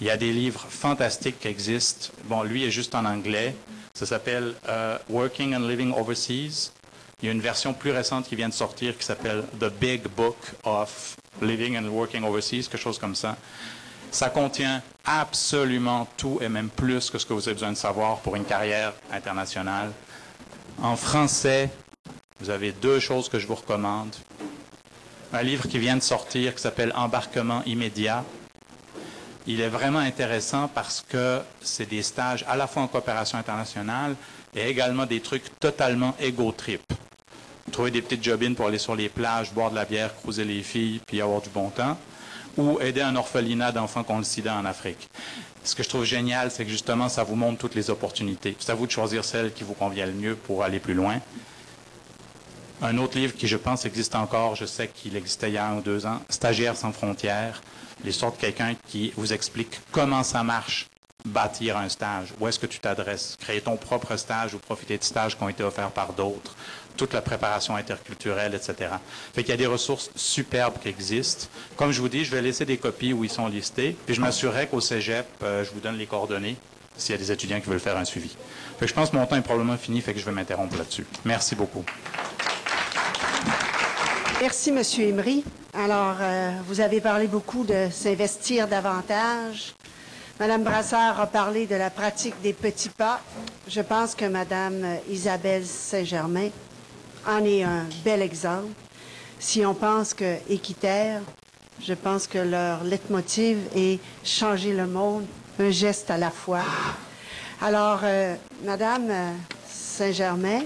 Il y a des livres fantastiques qui existent. Bon, lui est juste en anglais. Ça s'appelle euh, Working and Living Overseas. Il y a une version plus récente qui vient de sortir qui s'appelle The Big Book of Living and Working Overseas, quelque chose comme ça. Ça contient absolument tout et même plus que ce que vous avez besoin de savoir pour une carrière internationale. En français, vous avez deux choses que je vous recommande. Un livre qui vient de sortir qui s'appelle Embarquement immédiat. Il est vraiment intéressant parce que c'est des stages à la fois en coopération internationale et également des trucs totalement ego trip. Trouver des petites jobines pour aller sur les plages, boire de la bière, cruiser les filles, puis avoir du bon temps, ou aider un orphelinat d'enfants qui ont le sida en Afrique. Ce que je trouve génial, c'est que justement, ça vous montre toutes les opportunités. C'est à vous de choisir celle qui vous convient le mieux pour aller plus loin. Un autre livre qui, je pense, existe encore, je sais qu'il existait il y a un ou deux ans, Stagiaires sans frontières, l'histoire de quelqu'un qui vous explique comment ça marche, bâtir un stage, où est-ce que tu t'adresses, créer ton propre stage ou profiter de stages qui ont été offerts par d'autres, toute la préparation interculturelle, etc. Fait qu'il y a des ressources superbes qui existent. Comme je vous dis, je vais laisser des copies où ils sont listés, puis je m'assurerai qu'au cégep, euh, je vous donne les coordonnées s'il y a des étudiants qui veulent faire un suivi. Fait que je pense que mon temps est probablement fini, fait que je vais m'interrompre là-dessus. Merci beaucoup. Merci, M. Emery. Alors, euh, vous avez parlé beaucoup de s'investir davantage. Mme Brassard a parlé de la pratique des petits pas. Je pense que Mme Isabelle Saint-Germain en est un bel exemple. Si on pense que équitaire, je pense que leur leitmotiv est changer le monde, un geste à la fois. Alors, euh, Madame Saint-Germain,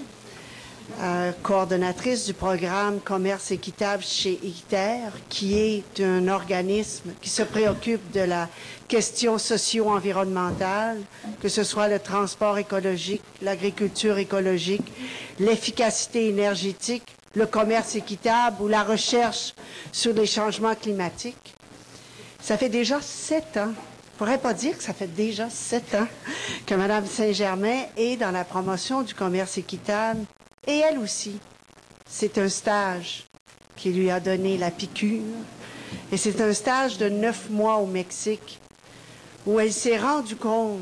euh, coordonnatrice du programme Commerce équitable chez Équiterre, qui est un organisme qui se préoccupe de la question socio-environnementale, que ce soit le transport écologique, l'agriculture écologique, l'efficacité énergétique, le commerce équitable ou la recherche sur les changements climatiques. Ça fait déjà sept ans ne pourrais pas dire que ça fait déjà sept ans que Mme Saint-Germain est dans la promotion du commerce équitable et elle aussi, c'est un stage qui lui a donné la piqûre. Et c'est un stage de neuf mois au Mexique où elle s'est rendue compte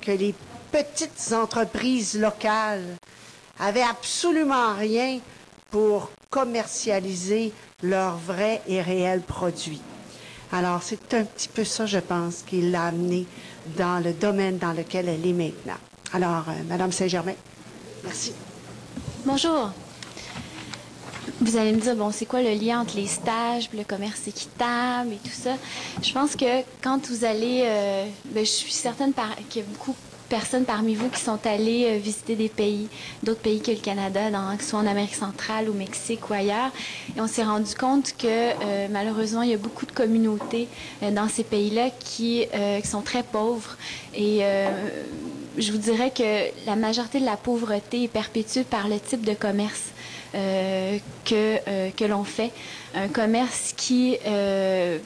que les petites entreprises locales avaient absolument rien pour commercialiser leurs vrais et réels produits. Alors, c'est un petit peu ça, je pense, qui l'a amené dans le domaine dans lequel elle est maintenant. Alors, euh, Madame Saint-Germain, merci. Bonjour. Vous allez me dire, bon, c'est quoi le lien entre les stages, le commerce équitable et tout ça? Je pense que quand vous allez, euh, ben, je suis certaine qu'il y a beaucoup personnes parmi vous qui sont allées euh, visiter des pays, d'autres pays que le Canada, que ce soit en Amérique centrale, au Mexique ou ailleurs. Et on s'est rendu compte que euh, malheureusement, il y a beaucoup de communautés dans ces pays-là qui, qui, sont très pauvres. Et je vous dirais que la majorité de la pauvreté est perpétuée par le type de commerce que, que l'on fait. Un commerce qui, je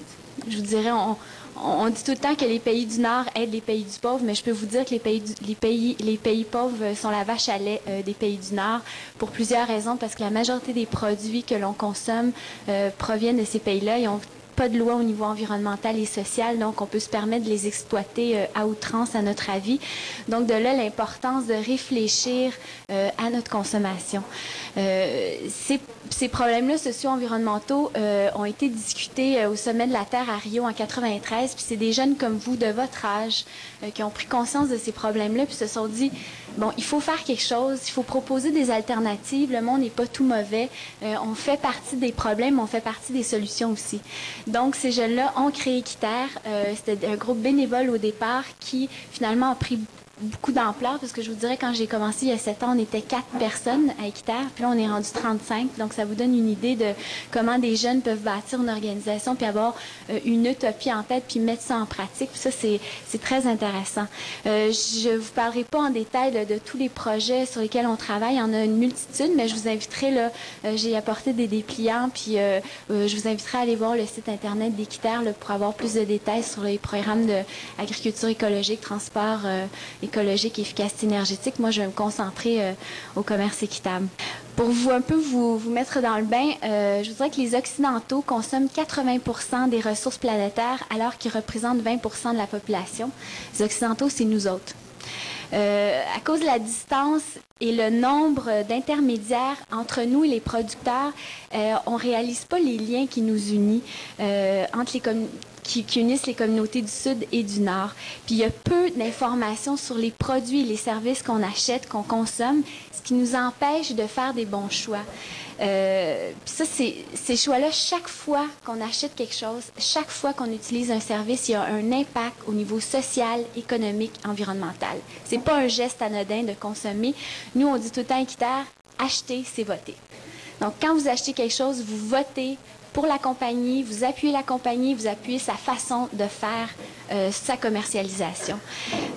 vous dirais, on, on dit tout le temps que les pays du Nord aident les pays du pauvre, mais je peux vous dire que les pays, pauvres sont la vache à lait euh, des pays du Nord pour plusieurs raisons, parce que la majorité des produits que l'on consomme euh, proviennent de ces pays-là. Pas de loi au niveau environnemental et social, donc on peut se permettre de les exploiter euh, à outrance, à notre avis. Donc de là l'importance de réfléchir euh, à notre consommation. Euh, ces, problèmes-là socio-environnementaux ont été discutés au sommet de la Terre à Rio en 93, puis c'est des jeunes comme vous de votre âge qui ont pris conscience de ces problèmes-là, puis se sont dit bon, il faut faire quelque chose, il faut proposer des alternatives. Le monde n'est pas tout mauvais. on fait partie des problèmes, on fait partie des solutions aussi. Donc, ces jeunes-là ont créé Équiterre. Euh, c'était un groupe bénévole au départ qui, finalement, a pris beaucoup d'ampleur parce que je vous dirais, quand j'ai commencé il y a sept ans, on était quatre personnes à Équiterre, puis là, on est rendu 35. Donc, ça vous donne une idée de comment des jeunes peuvent bâtir une organisation puis avoir euh, une utopie en tête puis mettre ça en pratique. Puis ça, c'est très intéressant. Euh, je vous parlerai pas en détail de tous les projets sur lesquels on travaille. Il y en a une multitude, mais je vous inviterai, là, euh, j'ai apporté des dépliants, puis euh, je vous inviterai à aller voir le site Internet d'Équiterre pour avoir plus de détails sur les programmes d'agriculture écologique, transport et écologique, efficacité énergétique. Moi, je vais me concentrer euh, au commerce équitable. Pour vous un peu vous, vous mettre dans le bain, euh, je voudrais que les Occidentaux consomment 80 des ressources planétaires alors qu'ils représentent 20% de la population. Les Occidentaux, c'est nous autres. Euh, à cause de la distance et le nombre d'intermédiaires entre nous et les producteurs, on ne réalise pas les liens qui nous unissent entre les, qui, unissent les communautés du Sud et du Nord. Puis il y a peu d'informations sur les produits et les services qu'on achète, qu'on consomme, ce qui nous empêche de faire des bons choix. Euh, puis ça, ces choix-là, chaque fois qu'on achète quelque chose, chaque fois qu'on utilise un service, il y a un impact au niveau social, économique, environnemental. C'est pas un geste anodin de consommer. Nous, on dit tout le temps équitaire, acheter, c'est voter. Donc, quand vous achetez quelque chose, vous votez pour la compagnie, vous appuyez la compagnie, vous appuyez sa façon de faire euh, sa commercialisation.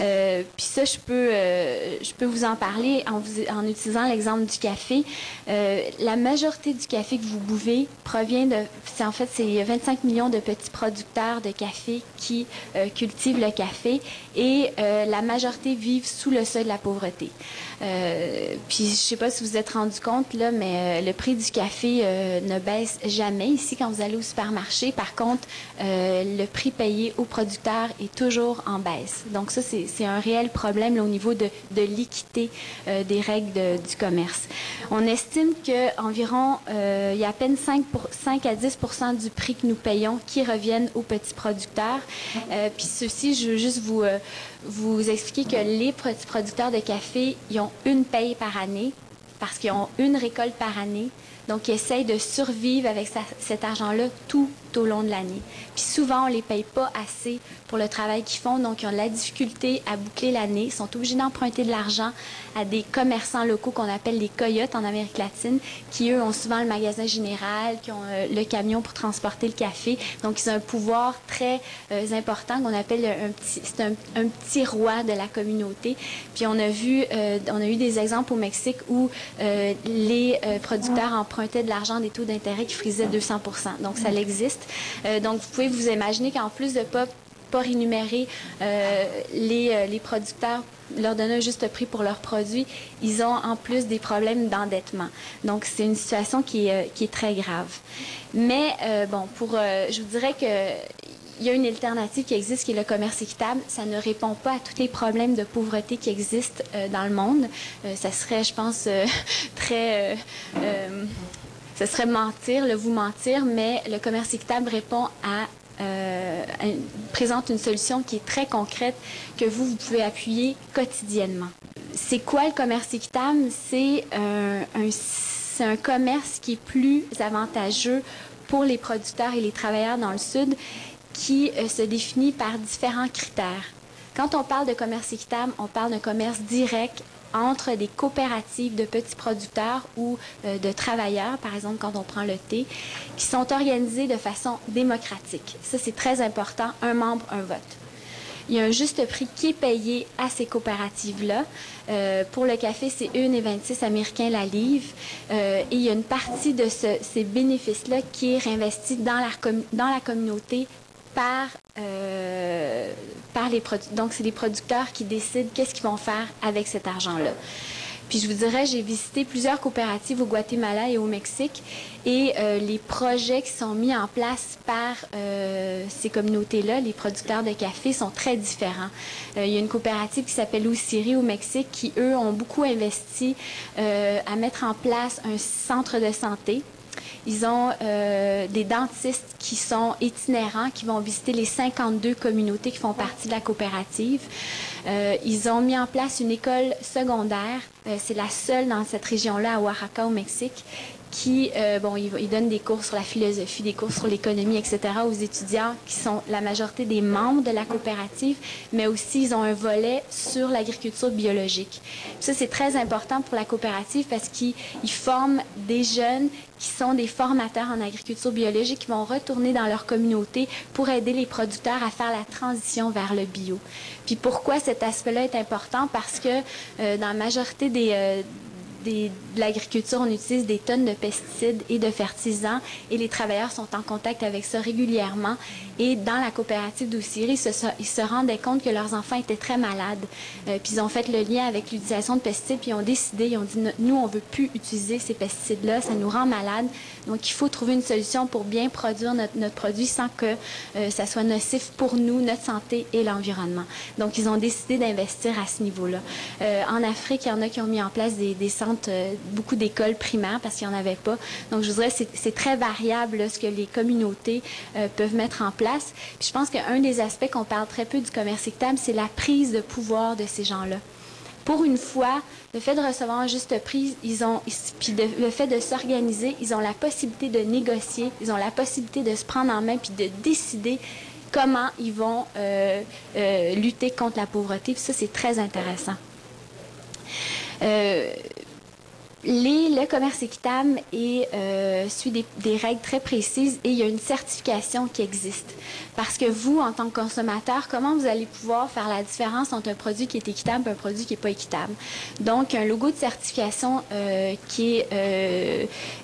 Euh, puis ça, je peux, euh, je peux vous en parler en, utilisant l'exemple du café. la majorité du café que vous buvez provient de, en fait, c'est 25 millions de petits producteurs de café qui cultivent le café et la majorité vivent sous le seuil de la pauvreté. puis je ne sais pas si vous êtes rendu compte là, mais le prix du café ne baisse jamais ici quand vous allez au supermarché. Par contre, le prix payé aux producteurs est toujours en baisse. Donc ça, c'est un réel problème au niveau de, de l'équité euh, des règles du commerce. On estime qu'environ, euh, il y a à peine 5, pour, 5 à 10% du prix que nous payons qui reviennent aux petits producteurs. Euh, puis ceci, je veux juste vous, vous expliquer que les petits producteurs de café, ils ont une paye par année parce qu'ils ont une récolte par année. Donc, ils essayent de survivre avec cet argent-là tout au long de l'année. Puis souvent, on ne les paye pas assez pour le travail qu'ils font, donc ils ont de la difficulté à boucler l'année. Ils sont obligés d'emprunter de l'argent à des commerçants locaux qu'on appelle les coyotes en Amérique latine, qui eux ont souvent le magasin général, qui ont euh, le camion pour transporter le café. Donc ils ont un pouvoir très euh, important qu'on appelle un petit, c'est un, petit roi de la communauté. Puis on a vu, euh, on a eu des exemples au Mexique où les producteurs empruntaient de l'argent des taux d'intérêt qui frisaient 200% Donc ça existe. Euh, donc, vous pouvez vous imaginer qu'en plus de ne pas, pas rémunérer euh, les, euh, les producteurs leur donner un juste prix pour leurs produits, ils ont en plus des problèmes d'endettement. Donc, c'est une situation qui est, très grave. Mais, bon, pour, je vous dirais que il y a une alternative qui existe, qui est le commerce équitable. Ça ne répond pas à tous les problèmes de pauvreté qui existent dans le monde. ça serait, je pense, très ce serait mentir, le vous mentir, mais le commerce équitable répond à euh, présente une solution qui est très concrète que vous, pouvez appuyer quotidiennement. C'est quoi le commerce équitable? C'est un, un, un commerce qui est plus avantageux pour les producteurs et les travailleurs dans le Sud qui euh, se définit par différents critères. Quand on parle de commerce équitable, on parle d'un commerce direct entre des coopératives de petits producteurs ou euh, de travailleurs, par exemple quand on prend le thé, qui sont organisées de façon démocratique. Ça, c'est très important, un membre, un vote. Il y a un juste prix qui est payé à ces coopératives-là. Euh, pour le café, c'est 1,26 américains la livre. Euh, et il y a une partie de ces bénéfices-là qui est réinvestie dans la, dans la communauté par, euh, par les. Donc, c'est les producteurs qui décident qu'est-ce qu'ils vont faire avec cet argent-là. Puis je vous dirais, j'ai visité plusieurs coopératives au Guatemala et au Mexique et euh, les projets qui sont mis en place par euh, ces communautés-là, les producteurs de café, sont très différents. il y a une coopérative qui s'appelle Usiri au Mexique qui, eux, ont beaucoup investi à mettre en place un centre de santé ils ont euh, des dentistes qui sont itinérants, qui vont visiter les 52 communautés qui font partie de la coopérative. Euh, ils ont mis en place une école secondaire. Euh, c'est la seule dans cette région-là, à Oaxaca, au Mexique, qui, euh, bon, ils, donnent des cours sur la philosophie, des cours sur l'économie, etc. aux étudiants qui sont la majorité des membres de la coopérative, mais aussi ils ont un volet sur l'agriculture biologique. ça, c'est très important pour la coopérative parce qu'ils forment des jeunes qui sont des formateurs en agriculture biologique qui vont retourner dans leur communauté pour aider les producteurs à faire la transition vers le bio. Puis pourquoi cet aspect-là est important? Parce que euh, dans la majorité des, euh, de l'agriculture, on utilise des tonnes de pesticides et de fertilisants et les travailleurs sont en contact avec ça régulièrement. Et dans la coopérative d'Oussiri, ils se rendaient compte que leurs enfants étaient très malades. Euh, puis ils ont fait le lien avec l'utilisation de pesticides, puis ils ont décidé, ils ont dit, nous, on veut plus utiliser ces pesticides-là, ça nous rend malades. Donc, il faut trouver une solution pour bien produire notre, produit sans que euh, ça soit nocif pour nous, notre santé et l'environnement. Donc, ils ont décidé d'investir à ce niveau-là. Euh, en Afrique, il y en a qui ont mis en place des, des centres euh, beaucoup d'écoles primaires parce qu'il n'y en avait pas. Donc, je voudrais, c'est très variable ce que les communautés euh, peuvent mettre en place. je pense qu'un des aspects qu'on parle très peu du commerce équitable, c'est la prise de pouvoir de ces gens-là pour une fois, le fait de recevoir un juste prix, ils ont, puis le fait de s'organiser, ils ont la possibilité de négocier, ils ont la possibilité de se prendre en main puis de décider comment ils vont euh, lutter contre la pauvreté. ça, c'est très intéressant. Euh, le commerce équitable euh, suit des, règles très précises et il y a une certification qui existe. Parce que vous, en tant que consommateur, comment vous allez pouvoir faire la différence entre un produit qui est équitable et un produit qui n'est pas équitable? Donc, un logo de certification euh, qui est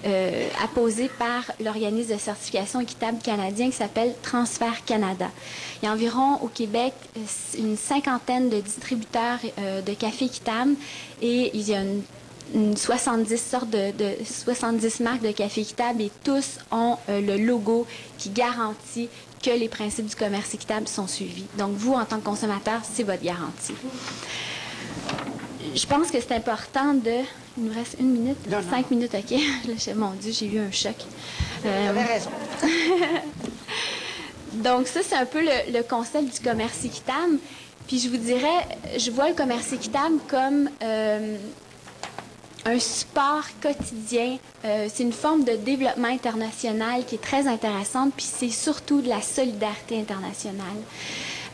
euh, apposé par l'organisme de certification équitable canadien qui s'appelle Transfert Canada. Il y a environ au Québec une cinquantaine de distributeurs de café équitable et il y a une 70 sortes de, 70 marques de café équitable et tous ont euh, le logo qui garantit que les principes du commerce équitable sont suivis. Donc, vous, en tant que consommateur, c'est votre garantie. Je pense que c'est important de... Il nous reste une minute, cinq minutes, OK. mon Dieu, j'ai eu un choc. Euh... raison. Donc, ça, c'est un peu le, concept du commerce équitable. Puis, je vous dirais, je vois le commerce équitable comme... Euh, un support quotidien. Euh, c'est une forme de développement international qui est très intéressante, puis c'est surtout de la solidarité internationale.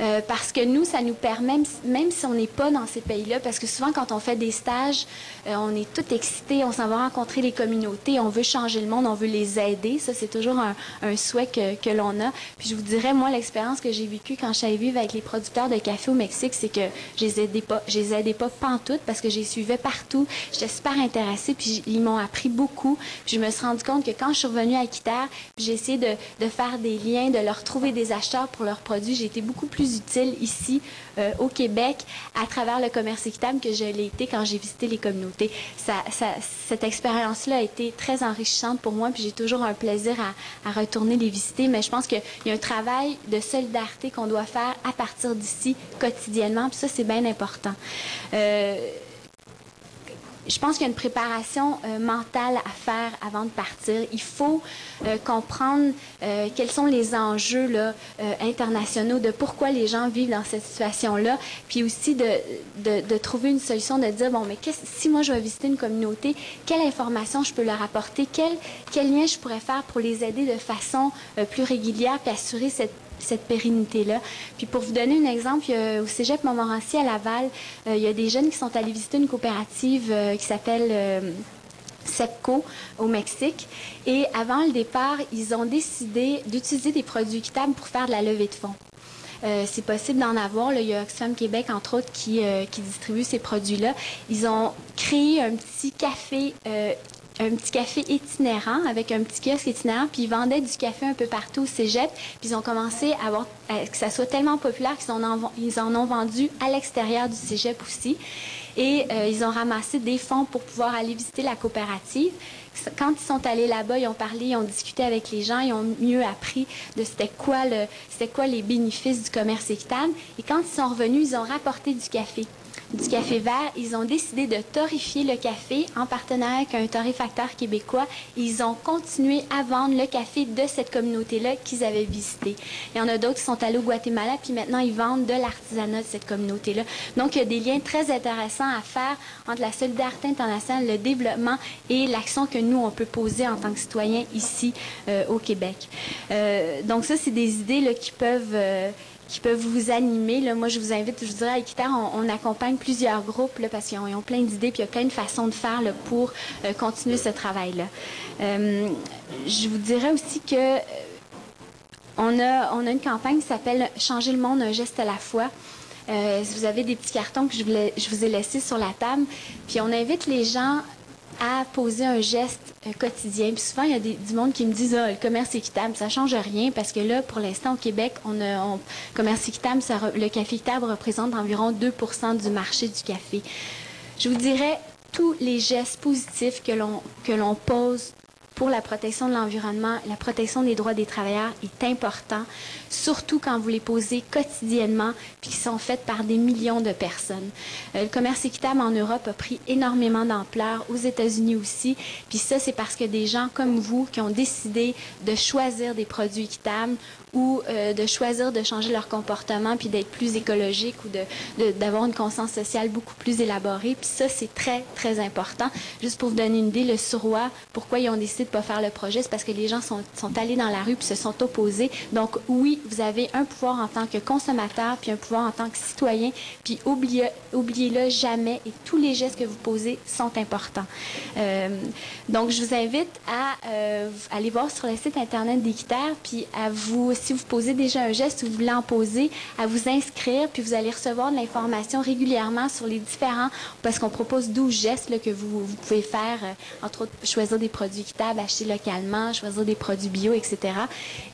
Euh, parce que nous, ça nous permet, même si on n'est pas dans ces pays-là, parce que souvent quand on fait des stages, on est tout excité, on s'en va rencontrer les communautés, on veut changer le monde, on veut les aider. Ça, c'est toujours un, souhait que, que l'on a. Puis je vous dirais, moi, l'expérience que j'ai vécue quand je vivre avec les producteurs de café au Mexique, c'est que je les aidais pas, je les aidais pas pantoute parce que je les suivais partout. J'étais super intéressée, puis ils m'ont appris beaucoup. Puis je me suis rendu compte que quand je suis revenue à Équiterre, j'ai essayé de, de faire des liens, de leur trouver des acheteurs pour leurs produits. J'ai été beaucoup plus utile ici euh, au Québec à travers le commerce équitable que je l'ai été quand j'ai visité les communautés. Cette expérience-là a été très enrichissante pour moi, puis j'ai toujours un plaisir à, retourner les visiter. Mais je pense qu'il y a un travail de solidarité qu'on doit faire à partir d'ici quotidiennement, puis ça, c'est bien important. Euh, je pense qu'il y a une préparation euh, mentale à faire avant de partir. Il faut euh, comprendre euh, quels sont les enjeux internationaux de pourquoi les gens vivent dans cette situation-là, puis aussi de, trouver une solution, de dire, bon, mais si moi je vais visiter une communauté, quelle information je peux leur apporter, quel, quel lien je pourrais faire pour les aider de façon plus régulière, puis assurer cette cette pérennité-là. Puis pour vous donner un exemple, au Cégep Montmorency à Laval, il y a des jeunes qui sont allés visiter une coopérative qui s'appelle SEPCO au Mexique. Et avant le départ, ils ont décidé d'utiliser des produits équitables pour faire de la levée de fonds. Euh, c'est possible d'en avoir. Il y a Oxfam Québec, entre autres, qui, euh, qui distribue ces produits-là. Ils ont créé un petit café euh, un petit café itinérant avec un petit kiosque itinérant, puis ils vendaient du café un peu partout au cégep, puis ils ont commencé à avoir que ça soit tellement populaire qu'ils en, ils en ont vendu à l'extérieur du cégep aussi. Et euh, ils ont ramassé des fonds pour pouvoir aller visiter la coopérative. Quand ils sont allés là-bas, ils ont parlé, ils ont discuté avec les gens, ils ont mieux appris de c'était quoi, le, c'était quoi les bénéfices du commerce équitable. Et quand ils sont revenus, ils ont rapporté du café du café vert, ils ont décidé de torréfier le café en partenariat avec un torréfacteur québécois. Ils ont continué à vendre le café de cette communauté-là qu'ils avaient visitée. Il y en a d'autres qui sont allés au Guatemala, puis maintenant ils vendent de l'artisanat de cette communauté-là. Donc, il y a des liens très intéressants à faire entre la solidarité internationale, le développement et l'action que nous, on peut poser en tant que citoyens ici euh, au Québec. Euh, donc, ça, c'est des idées qui peuvent... Euh, qui peuvent vous animer. Là, moi, je vous invite, je vous dirais, à Équiterre, on, accompagne plusieurs groupes là, parce qu'ils ont, plein d'idées, puis il y a plein de façons de faire pour euh, continuer ce travail-là. Euh, je vous dirais aussi que euh, on, a, on a une campagne qui s'appelle Changer le monde, un geste à la fois. vous avez des petits cartons que je, je vous ai laissés sur la table, puis on invite les gens à poser un geste euh, quotidien. Puis souvent, il y a du monde qui me disent ah, le commerce équitable, ça change rien parce que là, pour l'instant, au Québec, on a commerce équitable, le café équitable représente environ 2 du marché du café. Je vous dirais tous les gestes positifs que l'on pose pour la protection de l'environnement, la protection des droits des travailleurs est important, surtout quand vous les posez quotidiennement puis qui sont faites par des millions de personnes. Euh, le commerce équitable en Europe a pris énormément d'ampleur, aux États-Unis aussi, puis ça c'est parce que des gens comme vous qui ont décidé de choisir des produits équitables ou euh, de choisir de changer leur comportement puis d'être plus écologique ou d'avoir une conscience sociale beaucoup plus élaborée. Puis ça, c'est très, très important. Juste pour vous donner une idée, le Surroi, pourquoi ils ont décidé de pas faire le projet, c'est parce que les gens sont, sont allés dans la rue puis se sont opposés. Donc oui, vous avez un pouvoir en tant que consommateur puis un pouvoir en tant que citoyen. Puis oubliez, oubliez-le jamais et tous les gestes que vous posez sont importants. Euh, donc je vous invite à euh, aller voir sur le site internet d'Équiterre puis à vous si vous posez déjà un geste ou vous voulez en poser, à vous inscrire, puis vous allez recevoir de l'information régulièrement sur les différents, parce qu'on propose 12 gestes que vous, pouvez faire, euh, entre autres, choisir des produits équitables, acheter localement, choisir des produits bio, etc.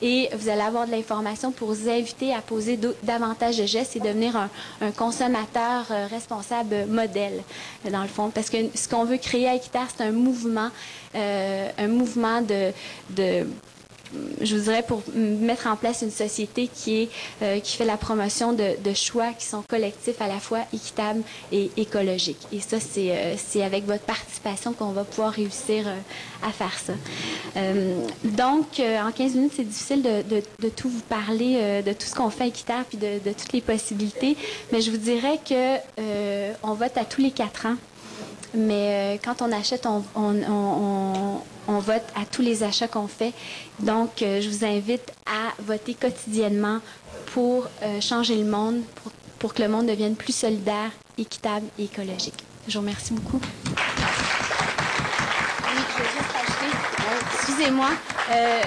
Et vous allez avoir de l'information pour vous inviter à poser davantage de gestes et devenir un, consommateur euh, responsable modèle, dans le fond. Parce que ce qu'on veut créer à Équiterre, c'est un mouvement, euh, un mouvement de je voudrais pour mettre en place une société qui, est, euh, qui fait la promotion de, choix qui sont collectifs à la fois équitables et écologiques. Et ça, c'est euh, avec votre participation qu'on va pouvoir réussir euh, à faire ça. donc, en 15 minutes, c'est difficile de, tout vous parler, de tout ce qu'on fait équitable puis de, toutes les possibilités, mais je vous dirais que on vote à tous les quatre ans. Mais quand on achète, on, vote à tous les achats qu'on fait. Donc, euh, je vous invite à voter quotidiennement pour euh, changer le monde, pour, que le monde devienne plus solidaire, équitable et écologique. Je vous remercie beaucoup. Excusez-moi. Euh,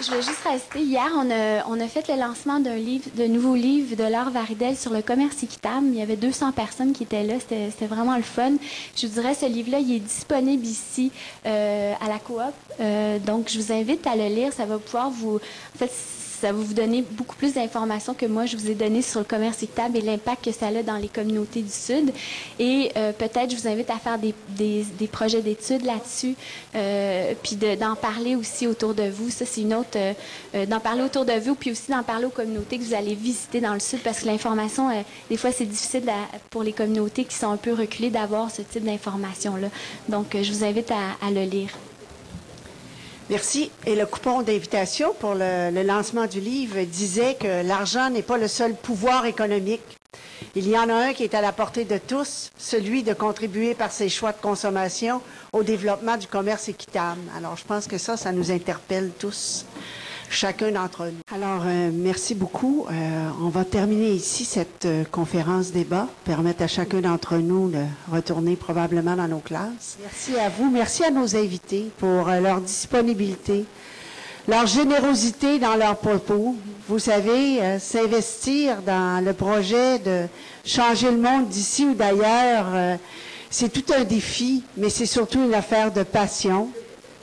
je vais juste rester. Hier, on a, on a fait le lancement d'un livre, de nouveau livre de Laure Varidel sur le commerce équitable. Il y avait 200 personnes qui étaient là. C'était vraiment le fun. Je vous dirais, ce livre-là, il est disponible ici euh, à la coop. Euh, donc, je vous invite à le lire. Ça va pouvoir vous... En fait, ça va vous donner beaucoup plus d'informations que moi je vous ai donné sur le commerce équitable et l'impact que ça a dans les communautés du Sud. Et euh, peut-être je vous invite à faire des, des, projets d'études là-dessus, euh, puis d'en parler aussi autour de vous. Ça, c'est une autre, euh, d'en parler autour de vous, puis aussi d'en parler aux communautés que vous allez visiter dans le Sud, parce que l'information, des fois, c'est difficile pour les communautés qui sont un peu reculées d'avoir ce type d'information-là. Donc, je vous invite à le lire. Merci. Et le coupon d'invitation pour le, lancement du livre disait que l'argent n'est pas le seul pouvoir économique. Il y en a un qui est à la portée de tous, celui de contribuer par ses choix de consommation au développement du commerce équitable. Alors, je pense que ça, ça nous interpelle tous. Chacun d'entre nous. Alors, euh, merci beaucoup. Euh, on va terminer ici cette euh, conférence débat, permettre à chacun d'entre nous de retourner probablement dans nos classes. Merci à vous, merci à nos invités pour leur disponibilité, leur générosité dans leurs propos. Vous savez, s'investir dans le projet de changer le monde d'ici ou d'ailleurs, c'est tout un défi, mais c'est surtout une affaire de passion.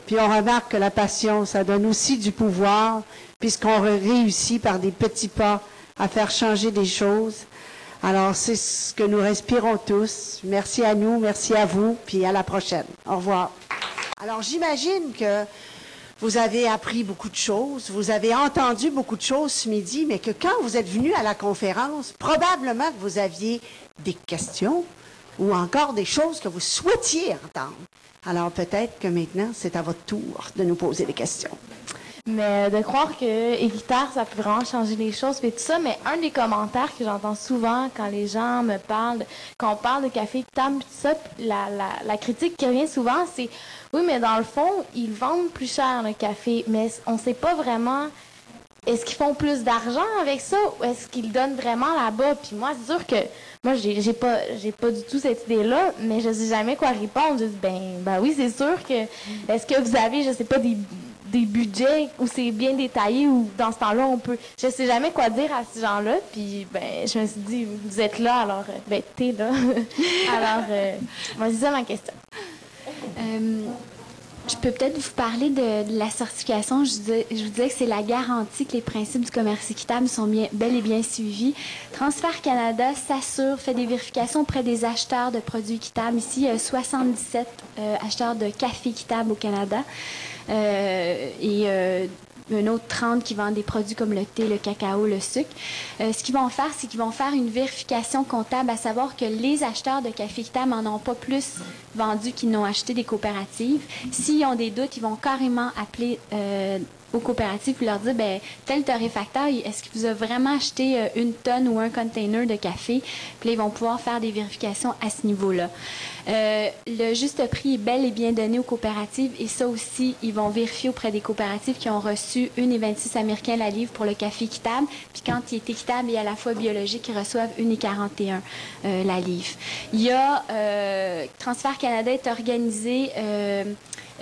Puis on remarque que la passion, ça donne aussi du pouvoir, puisqu'on réussit par des petits pas à faire changer des choses. Alors, c'est ce que nous respirons tous. Merci à nous, merci à vous, puis à la prochaine. Au revoir. Alors, j'imagine que vous avez appris beaucoup de choses, vous avez entendu beaucoup de choses ce midi, mais que quand vous êtes venu à la conférence, probablement que vous aviez des questions ou encore des choses que vous souhaitiez entendre. Alors peut-être que maintenant, c'est à votre tour de nous poser des questions. Mais de croire que guitare, ça peut vraiment changer les choses, et tout ça. Mais un des commentaires que j'entends souvent quand les gens me parlent, quand on parle de café tam, tout ça, la critique qui revient souvent, c'est oui, mais dans le fond, ils vendent plus cher le café, mais on ne sait pas vraiment est-ce qu'ils font plus d'argent avec ça ou est-ce qu'ils donnent vraiment là-bas? Puis moi, c'est sûr que moi, j'ai, pas j'ai pas du tout cette idée-là, mais je sais jamais quoi répondre. Je dis, ben, ben oui, c'est sûr que. Est-ce que vous avez, je sais pas, des, des budgets où c'est bien détaillé ou dans ce temps-là, on peut. Je sais jamais quoi dire à ces gens-là. Puis, ben, je me suis dit, vous êtes là, alors, ben, t'es là. alors, euh, moi, c'est ça ma question. Euh, je peux peut-être vous parler de, la certification. Je, vous disais que c'est la garantie que les principes du commerce équitable sont bien, bel et bien suivis. Transfert Canada s'assure, fait des vérifications auprès des acheteurs de produits équitables. Ici, il y a 77 euh, acheteurs de café équitable au Canada. Euh, euh, un autre 30 qui vendent des produits comme le thé, le cacao, le sucre. Euh, ce qu'ils vont faire, c'est qu'ils vont faire une vérification comptable, à savoir que les acheteurs de café équitable n'en ont pas plus vendu qu'ils n'ont acheté des coopératives. S'ils ont des doutes, ils vont carrément appeler euh, aux coopératives et leur dire, ben, tel torréfacteur, est-ce qu'il vous a vraiment acheté euh, une tonne ou un container de café? Puis là, ils vont pouvoir faire des vérifications à ce niveau-là. Euh, le juste prix est bel et bien donné aux coopératives et ça aussi, ils vont vérifier auprès des coopératives qui ont reçu 1,26 américains la livre pour le café équitable. Puis quand il est équitable et à la fois biologique, ils reçoivent 1,41 euh, la livre. Il y a euh, Transfert Canada est organisé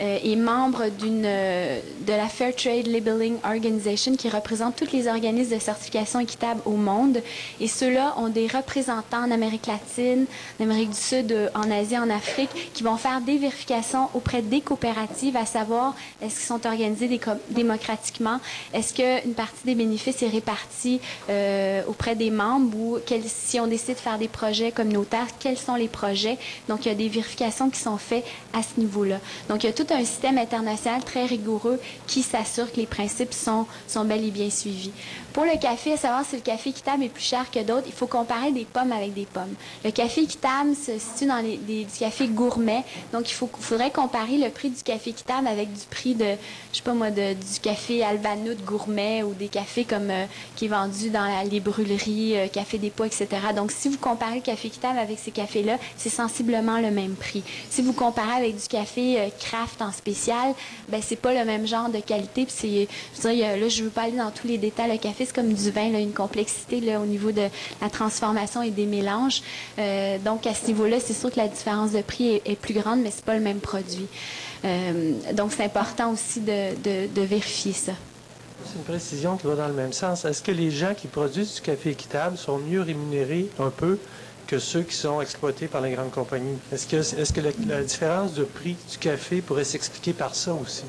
euh, est membre euh, de la Fair Trade Labeling Organization qui représente tous les organismes de certification équitable au monde. Et ceux-là ont des représentants en Amérique latine, en Amérique du Sud, euh, en Asie, en Afrique, qui vont faire des vérifications auprès des coopératives, à savoir est-ce qu'ils sont organisés démocratiquement, est-ce qu'une partie des bénéfices est répartie euh, auprès des membres ou si on décide de faire des projets communautaires, quels sont les projets? Donc, il y a des vérifications qui sont faites à ce niveau-là. Donc, il y a tout un système international très rigoureux qui s'assure que les principes sont, sont bel et bien suivis. Pour le café, à savoir si le café équitable est plus cher que d'autres, il faut comparer des pommes avec des pommes. Le café équitable se situe dans les, du café gourmet, donc il faut, faudrait comparer le prix du café équitable avec du prix de, je sais pas moi, de, du café Albano de gourmet ou des cafés comme euh, qui est vendu dans les brûleries, euh, Café des Pots, etc. Donc si vous comparez le café équitable avec ces cafés-là, c'est sensiblement le même prix. Si vous comparez avec du café euh, craft en spécial, ben c'est pas le même genre de qualité. Puis c'est, je dire, là je veux pas aller dans tous les détails. Le café comme du vin, une complexité au niveau de la transformation et des mélanges. Euh, donc, à ce niveau-là, c'est sûr que la différence de prix est, plus grande, mais c'est pas le même produit. Euh, donc, c'est important aussi de, vérifier ça. C'est une précision qui va dans le même sens. Est-ce que les gens qui produisent du café équitable sont mieux rémunérés un peu que ceux qui sont exploités par les grandes compagnies? Est-ce que la différence de prix du café pourrait s'expliquer par ça aussi?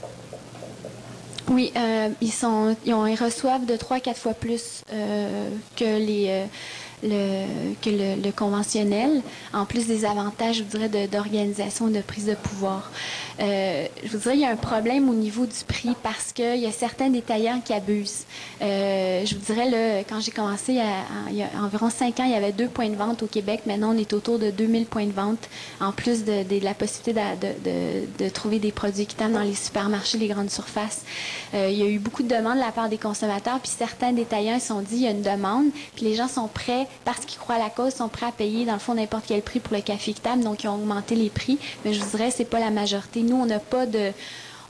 Oui, euh, ils, sont, ils, ont, ils, reçoivent de 3 quatre fois plus euh, que les, euh, le, que le, conventionnel, en plus des avantages, je vous dirais, d'organisation et de prise de pouvoir. Euh, je vous dirais, il y a un problème au niveau du prix parce qu'il y a certains détaillants qui abusent. Euh, je vous dirais, là, quand j'ai commencé, il y, a, environ cinq ans, il y avait deux points de vente au Québec. Maintenant, on est autour de 2000 points de vente, en plus de, la possibilité de, trouver des produits équitables dans les supermarchés, les grandes surfaces. Euh, il y a eu beaucoup de demandes de la part des consommateurs, puis certains détaillants se sont dit, il y a une demande, puis les gens sont prêts parce qu'ils croient à la cause, sont prêts à payer, dans le fond, n'importe quel prix pour le café équitable. Donc, ils ont augmenté les prix. Mais je vous dirais, c'est pas la majorité. Nous, on n'a pas de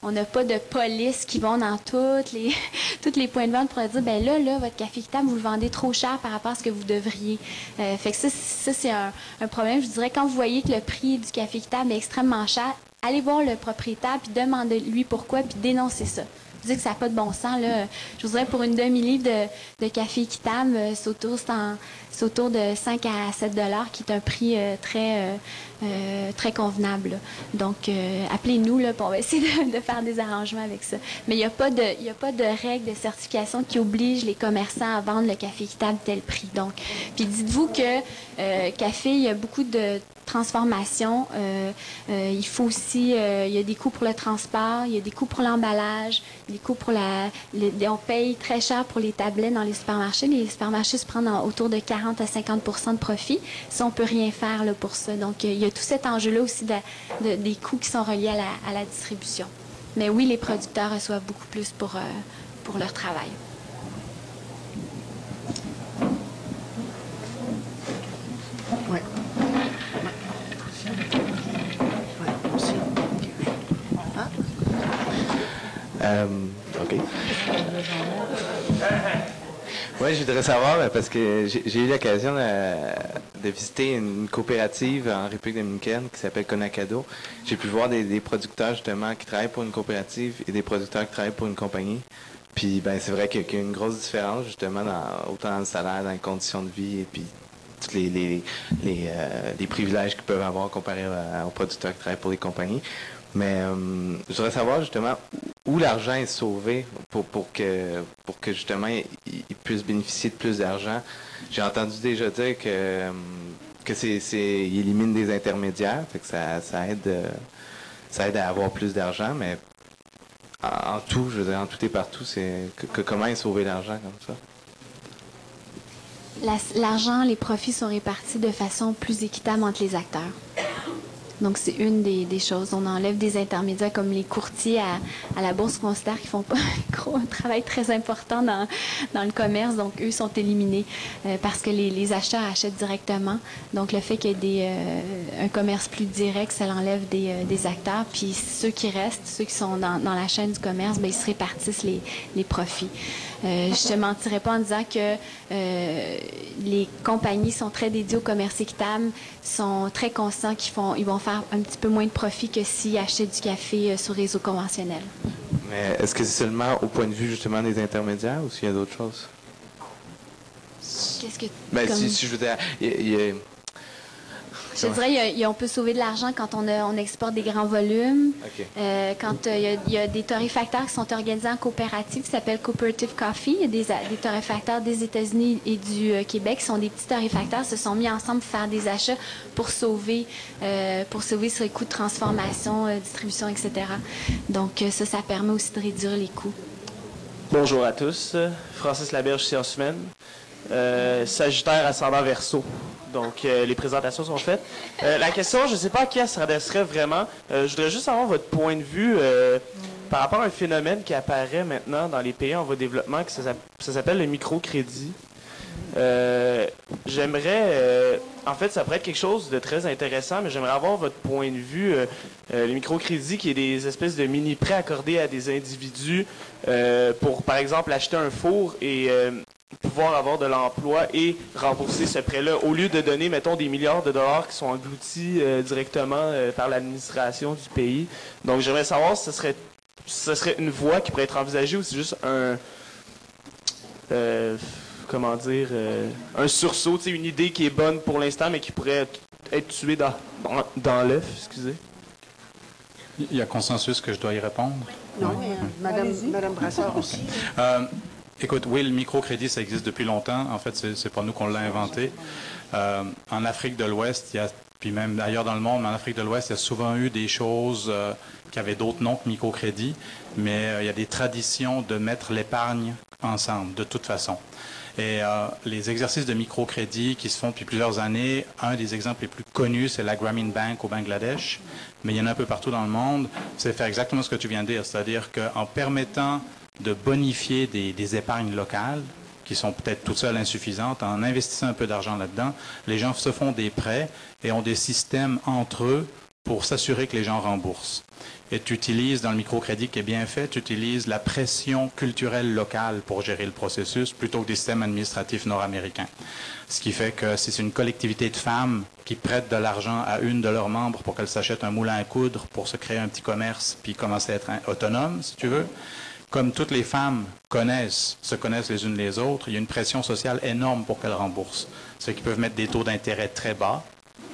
on n'a pas de police qui vont dans toutes les, toutes les points de vente pour dire, ben là, là, votre café équitable, vous le vendez trop cher par rapport à ce que vous devriez. Euh, fait que ça, ça c'est un, un problème. Je dirais, quand vous voyez que le prix du café équitable est extrêmement cher, allez voir le propriétaire, puis demandez-lui pourquoi, puis dénoncez ça vous dites que ça n'a pas de bon sens. Là. Je vous dirais pour une demi-livre de, de, café équitable, euh, c'est autour, autour, de 5 à 7 dollars, qui est un prix euh, très, euh, très convenable. Donc, appelez-nous, là, on va essayer de, faire des arrangements avec ça. Mais il n'y a, pas de, a pas de règle de certification qui oblige les commerçants à vendre le café équitable tel prix. Donc, puis dites-vous que café, il y a beaucoup de transformation. Euh, euh, il faut aussi, euh, il y a des coûts pour le transport, il y a des coûts pour l'emballage, des coûts pour la, on paye très cher pour les tablettes dans les supermarchés. Les supermarchés se prennent autour de 40 à 50% de profit. Ça, on peut rien faire là, pour ça. Donc, il y a tout cet enjeu-là aussi de, des coûts qui sont reliés à la, à la, distribution. Mais oui, les producteurs reçoivent beaucoup plus pour, pour leur travail. Euh, OK. Oui, je voudrais savoir, euh, parce que j'ai eu l'occasion de, visiter une coopérative en République dominicaine qui s'appelle Conacado. J'ai pu voir des, producteurs, justement, qui travaillent pour une coopérative et des producteurs qui travaillent pour une compagnie. Puis, ben, c'est vrai qu'il y a une grosse différence, justement, dans, autant dans le salaire, dans les conditions de vie et puis tous les, les, les, euh, privilèges qu'ils peuvent avoir comparé aux producteurs qui travaillent pour des compagnies. Mais je voudrais savoir, justement, où l'argent est sauvé pour, pour, que, pour que justement puisse bénéficier de plus d'argent. J'ai entendu déjà dire que, que c'est, il élimine des intermédiaires, fait que ça, ça aide ça aide à avoir plus d'argent, mais en, tout, je veux dire, en tout et partout, c'est que, comment est sauver l'argent comme ça? l'argent, les profits sont répartis de façon plus équitable entre les acteurs. Donc, c'est une des, choses. On enlève des intermédiaires comme les courtiers à, la bourse. On considère qu'ils font pas un, travail très important dans, le commerce. Donc, eux sont éliminés euh, parce que les, les, acheteurs achètent directement. Donc, le fait qu'il y ait euh, un commerce plus direct, ça enlève des, euh, des, acteurs. Puis, ceux qui restent, ceux qui sont dans, la chaîne du commerce, bien, ils se répartissent les profits. Euh, je ne te mentirais pas en disant que euh, les compagnies sont très dédiées au commerce équitable, sont très conscients qu'ils font, ils vont faire un petit peu moins de profit que s'ils achètent du café euh, sur réseau conventionnel. Mais est-ce que c'est seulement au point de vue justement des intermédiaires ou s'il y a d'autres choses? Qu'est-ce que... Ben, si, si, je veux dire, y a je dirais qu'on peut sauver de l'argent quand on, on, exporte des grands volumes. Euh, quand euh, il y, a des torréfacteurs qui sont organisés en coopérative qui s'appellent Cooperative Coffee. Il y a des, des torréfacteurs des États-Unis et du euh, Québec qui sont des petits torréfacteurs, se sont mis ensemble pour faire des achats pour sauver, pour sauver sur les coûts de transformation, distribution, etc. Donc ça, ça permet aussi de réduire les coûts. Bonjour à tous. Francis Laberge, sciences humaines. Sagittaire ascendant verso. Donc, euh, les présentations sont faites. Euh, la question, je ne sais pas à qui elle s'adresserait vraiment. Euh, je voudrais juste avoir votre point de vue par rapport à un phénomène qui apparaît maintenant dans les pays en voie de développement, que ça, s'appelle le microcrédit. j'aimerais, en fait, ça pourrait être quelque chose de très intéressant, mais j'aimerais avoir votre point de vue. le microcrédit, qui est des espèces de mini-prêts accordés à des individus pour, par exemple, acheter un four et pouvoir avoir de l'emploi et rembourser ce prêt-là, au lieu de donner, mettons, des milliards de dollars qui sont engloutis euh, directement euh, par l'administration du pays. Donc, j'aimerais savoir si ce serait, ce serait une voie qui pourrait être envisagée ou si c'est juste un... Euh, comment dire... un sursaut, une idée qui est bonne pour l'instant, mais qui pourrait être, tuée dans, dans l'œuf, excusez. Il y a consensus que je dois y répondre? Non, Madame, Madame Brassard aussi. Écoute, oui, le microcrédit, ça existe depuis longtemps. En fait, c'est pas nous qu'on l'a inventé. Euh, en Afrique de l'Ouest, il y a, puis même ailleurs dans le monde, mais en Afrique de l'Ouest, il y a souvent eu des choses euh, qui avaient d'autres noms que microcrédit, mais euh, il y a des traditions de mettre l'épargne ensemble, de toute façon. Et les exercices de microcrédit qui se font depuis plusieurs années, un des exemples les plus connus, c'est la Grameen Bank au Bangladesh, mais il y en a un peu partout dans le monde. C'est faire exactement ce que tu viens de dire, c'est-à-dire qu'en permettant de bonifier des, épargnes locales qui sont peut-être toutes seules insuffisantes, en investissant un peu d'argent là-dedans, les gens se font des prêts et ont des systèmes entre eux pour s'assurer que les gens remboursent. Et tu utilises, dans le microcrédit qui est bien fait, tu utilises la pression culturelle locale pour gérer le processus plutôt que des systèmes administratifs nord-américains. Ce qui fait que si c'est une collectivité de femmes qui prêtent de l'argent à une de leurs membres pour qu'elle s'achète un moulin à coudre pour se créer un petit commerce puis commencer à être autonome, si tu veux, comme toutes les femmes connaissent, se connaissent les unes les autres, il y a une pression sociale énorme pour qu'elles remboursent. Ceux qui peuvent mettre des taux d'intérêt très bas,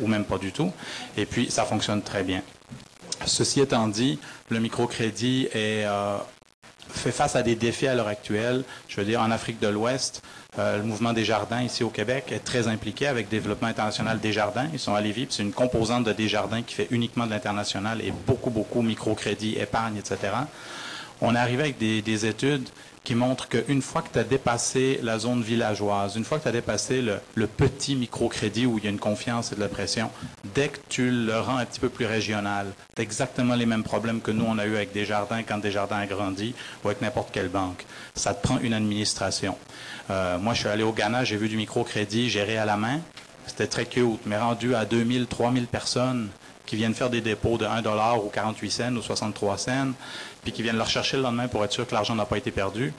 ou même pas du tout, et puis ça fonctionne très bien. Ceci étant dit, le microcrédit euh, fait face à des défis à l'heure actuelle. Je veux dire, en Afrique de l'Ouest, euh, le mouvement des jardins ici au Québec est très impliqué avec développement international des jardins. Ils sont à Lévis, c'est une composante de Desjardins qui fait uniquement de l'international et beaucoup, beaucoup microcrédit, épargne, etc. On est arrivé avec des, études qui montrent qu'une fois que tu as dépassé la zone villageoise, une fois que tu as dépassé le, petit microcrédit où il y a une confiance et de la pression, dès que tu le rends un petit peu plus régional, tu exactement les mêmes problèmes que nous, on a eu avec Desjardins quand Desjardins a grandi ou avec n'importe quelle banque. Ça te prend une administration. Euh, moi, je suis allé au Ghana, j'ai vu du microcrédit géré à la main. C'était très cute, mais rendu à 2000, 3000 personnes qui viennent faire des dépôts de 1 dollar ou 48 cents ou 63 cents, puis qui viennent le rechercher le lendemain pour être sûr que l'argent n'a pas été perdu,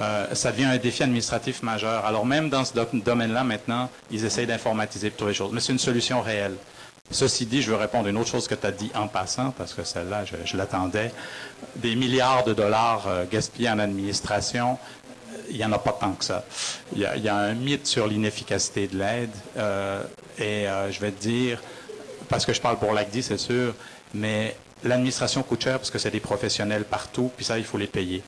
euh, ça devient un défi administratif majeur. Alors même dans ce domaine-là, maintenant, ils essayent d'informatiser trouver les choses. Mais c'est une solution réelle. Ceci dit, je veux répondre à une autre chose que tu as dit en passant, parce que celle-là, je, l'attendais. Des milliards de dollars euh, gaspillés en administration, il n'y en a pas tant que ça. Il y a, un mythe sur l'inefficacité de l'aide. Euh, et je vais te dire, parce que je parle pour l'ACDI, c'est sûr, mais l'administration coûte cher parce que c'est des professionnels partout, puis ça, il faut les payer.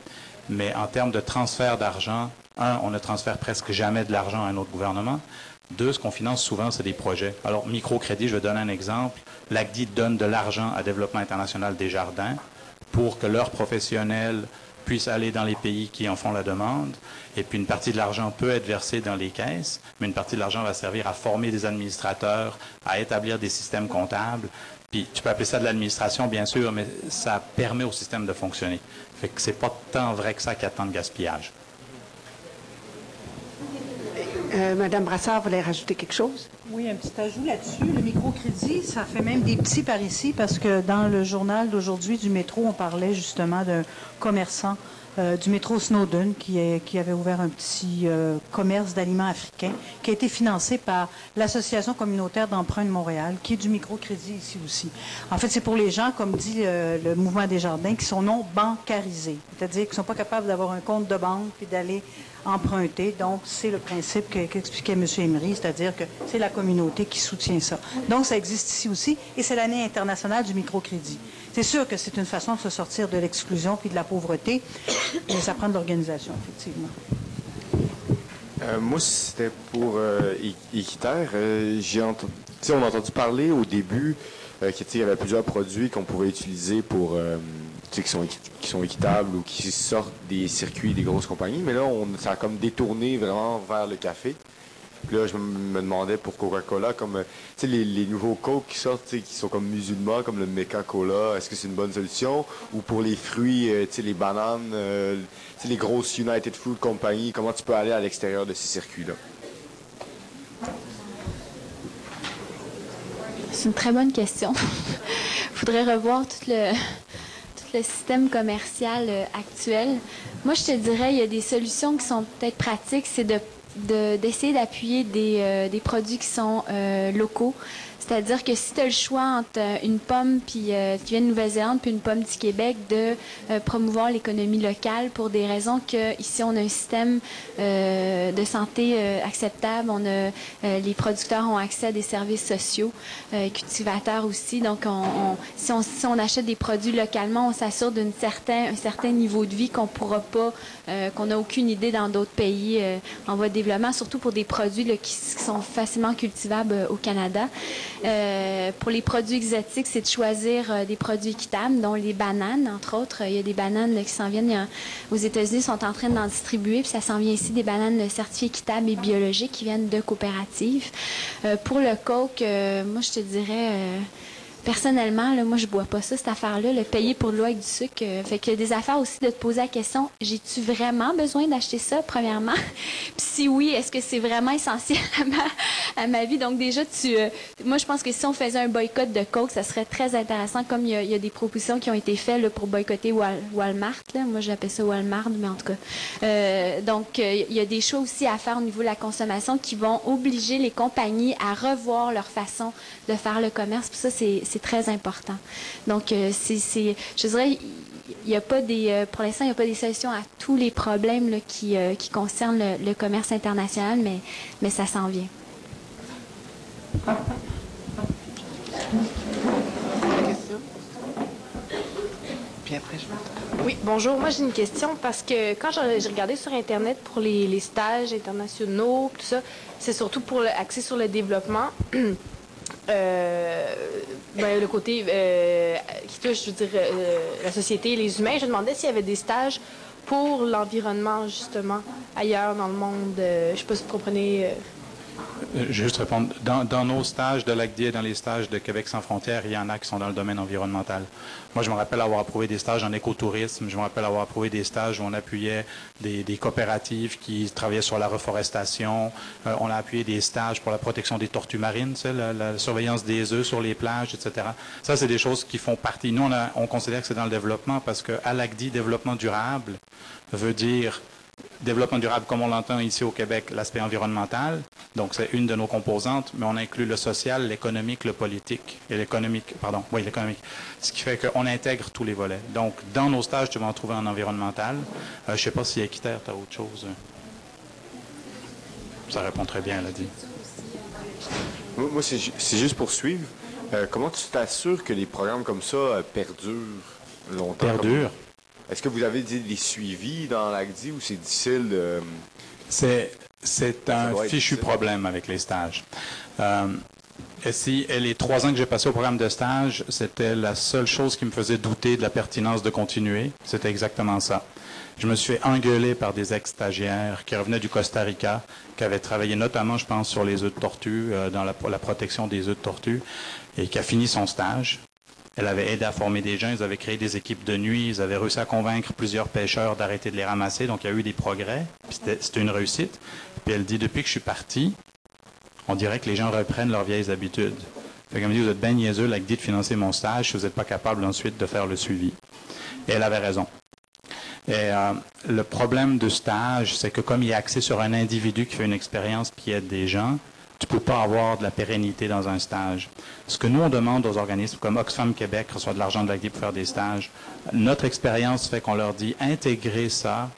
Mais en termes de transfert d'argent, un, on ne transfère presque jamais de l'argent à un autre gouvernement. Deux, ce qu'on finance souvent, c'est des projets. Alors, microcrédit, je vais donner un exemple. L'ACDI donne de l'argent à Développement international des jardins pour que leurs professionnels puissent aller dans les pays qui en font la demande. Et puis une partie de l'argent peut être versée dans les caisses, mais une partie de l'argent va servir à former des administrateurs, à établir des systèmes comptables. Puis tu peux appeler ça de l'administration, bien sûr, mais ça permet au système de fonctionner. Fait que c'est pas tant vrai que ça qu'il y a tant de gaspillage. Euh, Madame Brassard voulait rajouter quelque chose? Oui, un petit ajout là-dessus. Le microcrédit, ça fait même des petits par ici parce que dans le journal d'aujourd'hui du métro, on parlait justement d'un commerçant euh, du métro Snowden qui, avait ouvert un petit euh, commerce d'aliments africains qui a été financé par l'Association communautaire d'emprunt de Montréal, qui est du microcrédit ici aussi. En fait, c'est pour les gens, comme dit le mouvement des jardins, qui sont non bancarisés, c'est-à-dire qui ne sont pas capables d'avoir un compte de banque puis d'aller emprunter. Donc, c'est le principe qu'expliquait M. Emery, c'est-à-dire que c'est la communauté qui soutient ça. Donc, ça existe ici aussi, et c'est l'année internationale du microcrédit. C'est sûr que c'est une façon de se sortir de l'exclusion puis de la pauvreté, mais ça prend de l'organisation, effectivement. Euh, moi, c'était pour euh, Équiterre. Euh, on a entendu parler au début euh, qu'il y avait plusieurs produits qu'on pouvait utiliser pour qui sont, sont équitables ou qui sortent des circuits des grosses compagnies. Mais là, on, ça a comme détourné vraiment vers le café. Puis là, je me demandais pour Coca-Cola, comme les, les nouveaux Coke qui sortent, qui sont comme musulmans, comme le Meca Cola, est-ce que c'est une bonne solution? Ou pour les fruits, euh, les bananes, euh, les grosses United Food Company, comment tu peux aller à l'extérieur de ces circuits-là? C'est une très bonne question. Il faudrait revoir tout le, le système commercial euh, actuel, moi, je te dirais, il y a des solutions qui sont peut-être pratiques, c'est de d'essayer d'appuyer des, euh, des, produits qui sont euh, locaux. C'est-à-dire que si tu as le choix entre euh, une pomme puis, euh, qui vient de Nouvelle-Zélande puis une pomme du Québec, de euh, promouvoir l'économie locale pour des raisons que ici on a un système de santé acceptable, on a, les producteurs ont accès à des services sociaux, cultivateurs aussi. Donc, on, si, on, achète des produits localement, on s'assure d'un certain, certain niveau de vie qu'on pourra pas, qu'on n'a aucune idée dans d'autres pays en voie de développement, surtout pour des produits qui, sont facilement cultivables au Canada. Euh, pour les produits exotiques, c'est de choisir euh, des produits équitables, dont les bananes, entre autres. Il y a des bananes qui s'en viennent. aux États-Unis, sont en train d'en distribuer, puis ça s'en vient ici, des bananes certifiées équitables et biologiques qui viennent de coopératives. Euh, pour le coke, moi, je te dirais personnellement, moi, je bois pas ça, cette affaire-là, le payer pour de l'eau avec du sucre. Euh, fait que des affaires aussi de te poser la question, j'ai-tu vraiment besoin d'acheter ça, premièrement? Puis si oui, est-ce que c'est vraiment essentiel à ma vie? Donc déjà, tu, euh, moi, je pense que si on faisait un boycott de Coke, ça serait très intéressant, comme il y a, des propositions qui ont été faites pour boycotter Walmart. Là. Moi, j'appelle ça Walmart, mais en tout cas. Euh, donc, il y a des choses aussi à faire au niveau de la consommation qui vont obliger les compagnies à revoir leur façon de faire le commerce. Très important. Donc, c'est, je dirais, il y a pas des, pour l'instant, il n'y a pas des solutions à tous les problèmes là, qui, qui concernent le, le commerce international, mais, mais ça s'en vient. Oui, bonjour. Moi, j'ai une question parce que quand j'ai regardé sur Internet pour les, stages internationaux, tout ça, c'est surtout pour l'accès sur le développement. Euh, ben, le côté euh, qui touche, je veux dire, euh, la société, les humains. Je demandais s'il y avait des stages pour l'environnement, justement, ailleurs dans le monde. je ne sais pas si vous comprenez euh, juste répondre. Dans, nos stages de l'ACDI et dans les stages de Québec sans frontières, il y en a qui sont dans le domaine environnemental. Moi, je me rappelle avoir approuvé des stages en écotourisme. Je me rappelle avoir approuvé des stages où on appuyait des, coopératives qui travaillaient sur la reforestation. Euh, on a appuyé des stages pour la protection des tortues marines, la, surveillance des œufs sur les plages, etc. Ça, c'est des choses qui font partie. Nous, on, on considère que c'est dans le développement parce que à l'ACDI, développement durable veut dire développement durable, comme on l'entend ici au Québec, l'aspect environnemental. Donc, c'est une de nos composantes, mais on inclut le social, l'économique, le politique et l'économique, pardon, oui, l'économique. Ce qui fait qu'on intègre tous les volets. Donc, dans nos stages, tu vas en trouver en environnemental. Euh, je ne sais pas si équitaire, tu as autre chose. Ça répond très bien, elle a dit. Moi, c'est juste pour suivre. Euh, comment tu t'assures que les programmes comme ça euh, perdurent longtemps? Perdurent? Est-ce que vous avez des suivis dans l'ACDI ou c'est difficile de... C'est, c'est un fichu problème avec les stages. Euh, et si et les trois ans que j'ai passé au programme de stage, c'était la seule chose qui me faisait douter de la pertinence de continuer. C'était exactement ça. Je me suis fait engueuler par des ex-stagiaires qui revenaient du Costa Rica, qui avaient travaillé notamment, je pense, sur les œufs de tortue, euh, dans la, la, protection des œufs de tortue, et qui a fini son stage. Elle avait aidé à former des gens, ils avaient créé des équipes de nuit, ils avaient réussi à convaincre plusieurs pêcheurs d'arrêter de les ramasser, donc il y a eu des progrès, c'était une réussite. Puis elle dit, depuis que je suis parti, on dirait que les gens reprennent leurs vieilles habitudes. Fait qu'elle me dit, vous êtes bien niaiseux, dit de financer mon stage vous n'êtes pas capable ensuite de faire le suivi. Et elle avait raison. Et euh, le problème du stage, c'est que comme il est axé sur un individu qui fait une expérience qui aide des gens, tu ne peux pas avoir de la pérennité dans un stage. Ce que nous, on demande aux organismes comme Oxfam Québec reçoit de l'argent de l'ACDI pour faire des stages, notre expérience fait qu'on leur dit intégrer ça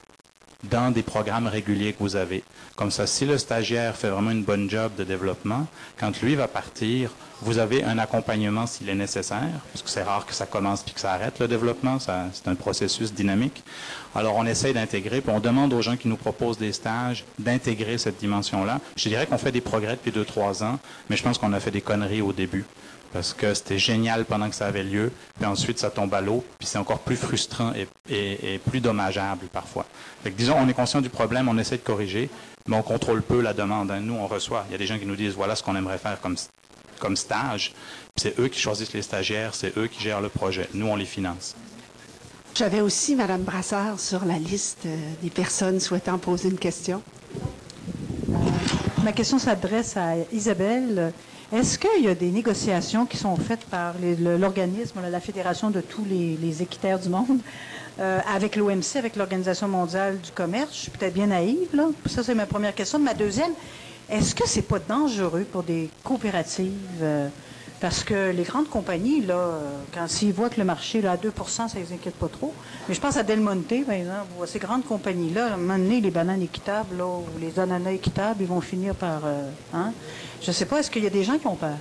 dans des programmes réguliers que vous avez. Comme ça, si le stagiaire fait vraiment une bonne job de développement, quand lui va partir, vous avez un accompagnement s'il est nécessaire, parce que c'est rare que ça commence puis que ça arrête le développement, c'est un processus dynamique. Alors on essaye d'intégrer, puis on demande aux gens qui nous proposent des stages d'intégrer cette dimension-là. Je dirais qu'on fait des progrès depuis deux, trois ans, mais je pense qu'on a fait des conneries au début parce que c'était génial pendant que ça avait lieu, puis ensuite ça tombe à l'eau, puis c'est encore plus frustrant et, plus dommageable parfois. Fait disons, on est conscient du problème, on essaie de corriger, mais on contrôle peu la demande. Hein. Nous, on reçoit. Il y a des gens qui nous disent, voilà ce qu'on aimerait faire comme, comme stage. C'est eux qui choisissent les stagiaires, c'est eux qui gèrent le projet. Nous, on les finance. J'avais aussi Mme Brassard sur la liste euh, des personnes souhaitant poser une question. Ma question s'adresse à Isabelle. Est-ce qu'il y a des négociations qui sont faites par l'organisme, la Fédération de tous les, équitaires du monde, euh, avec l'OMC, avec l'Organisation mondiale du commerce? Je suis peut-être bien naïve, là. Ça, c'est ma première question. Ma deuxième, est-ce que c'est pas dangereux pour des coopératives? Euh, parce que les grandes compagnies, là, euh, quand s'ils voient que le marché là, à 2 ça ne les inquiète pas trop. Mais je pense à Del Monte, par exemple, ces grandes compagnies-là, à les bananes équitables, ou les ananas équitables, ils vont finir par... hein? Je ne sais pas, est-ce qu'il y a des gens qui ont peur?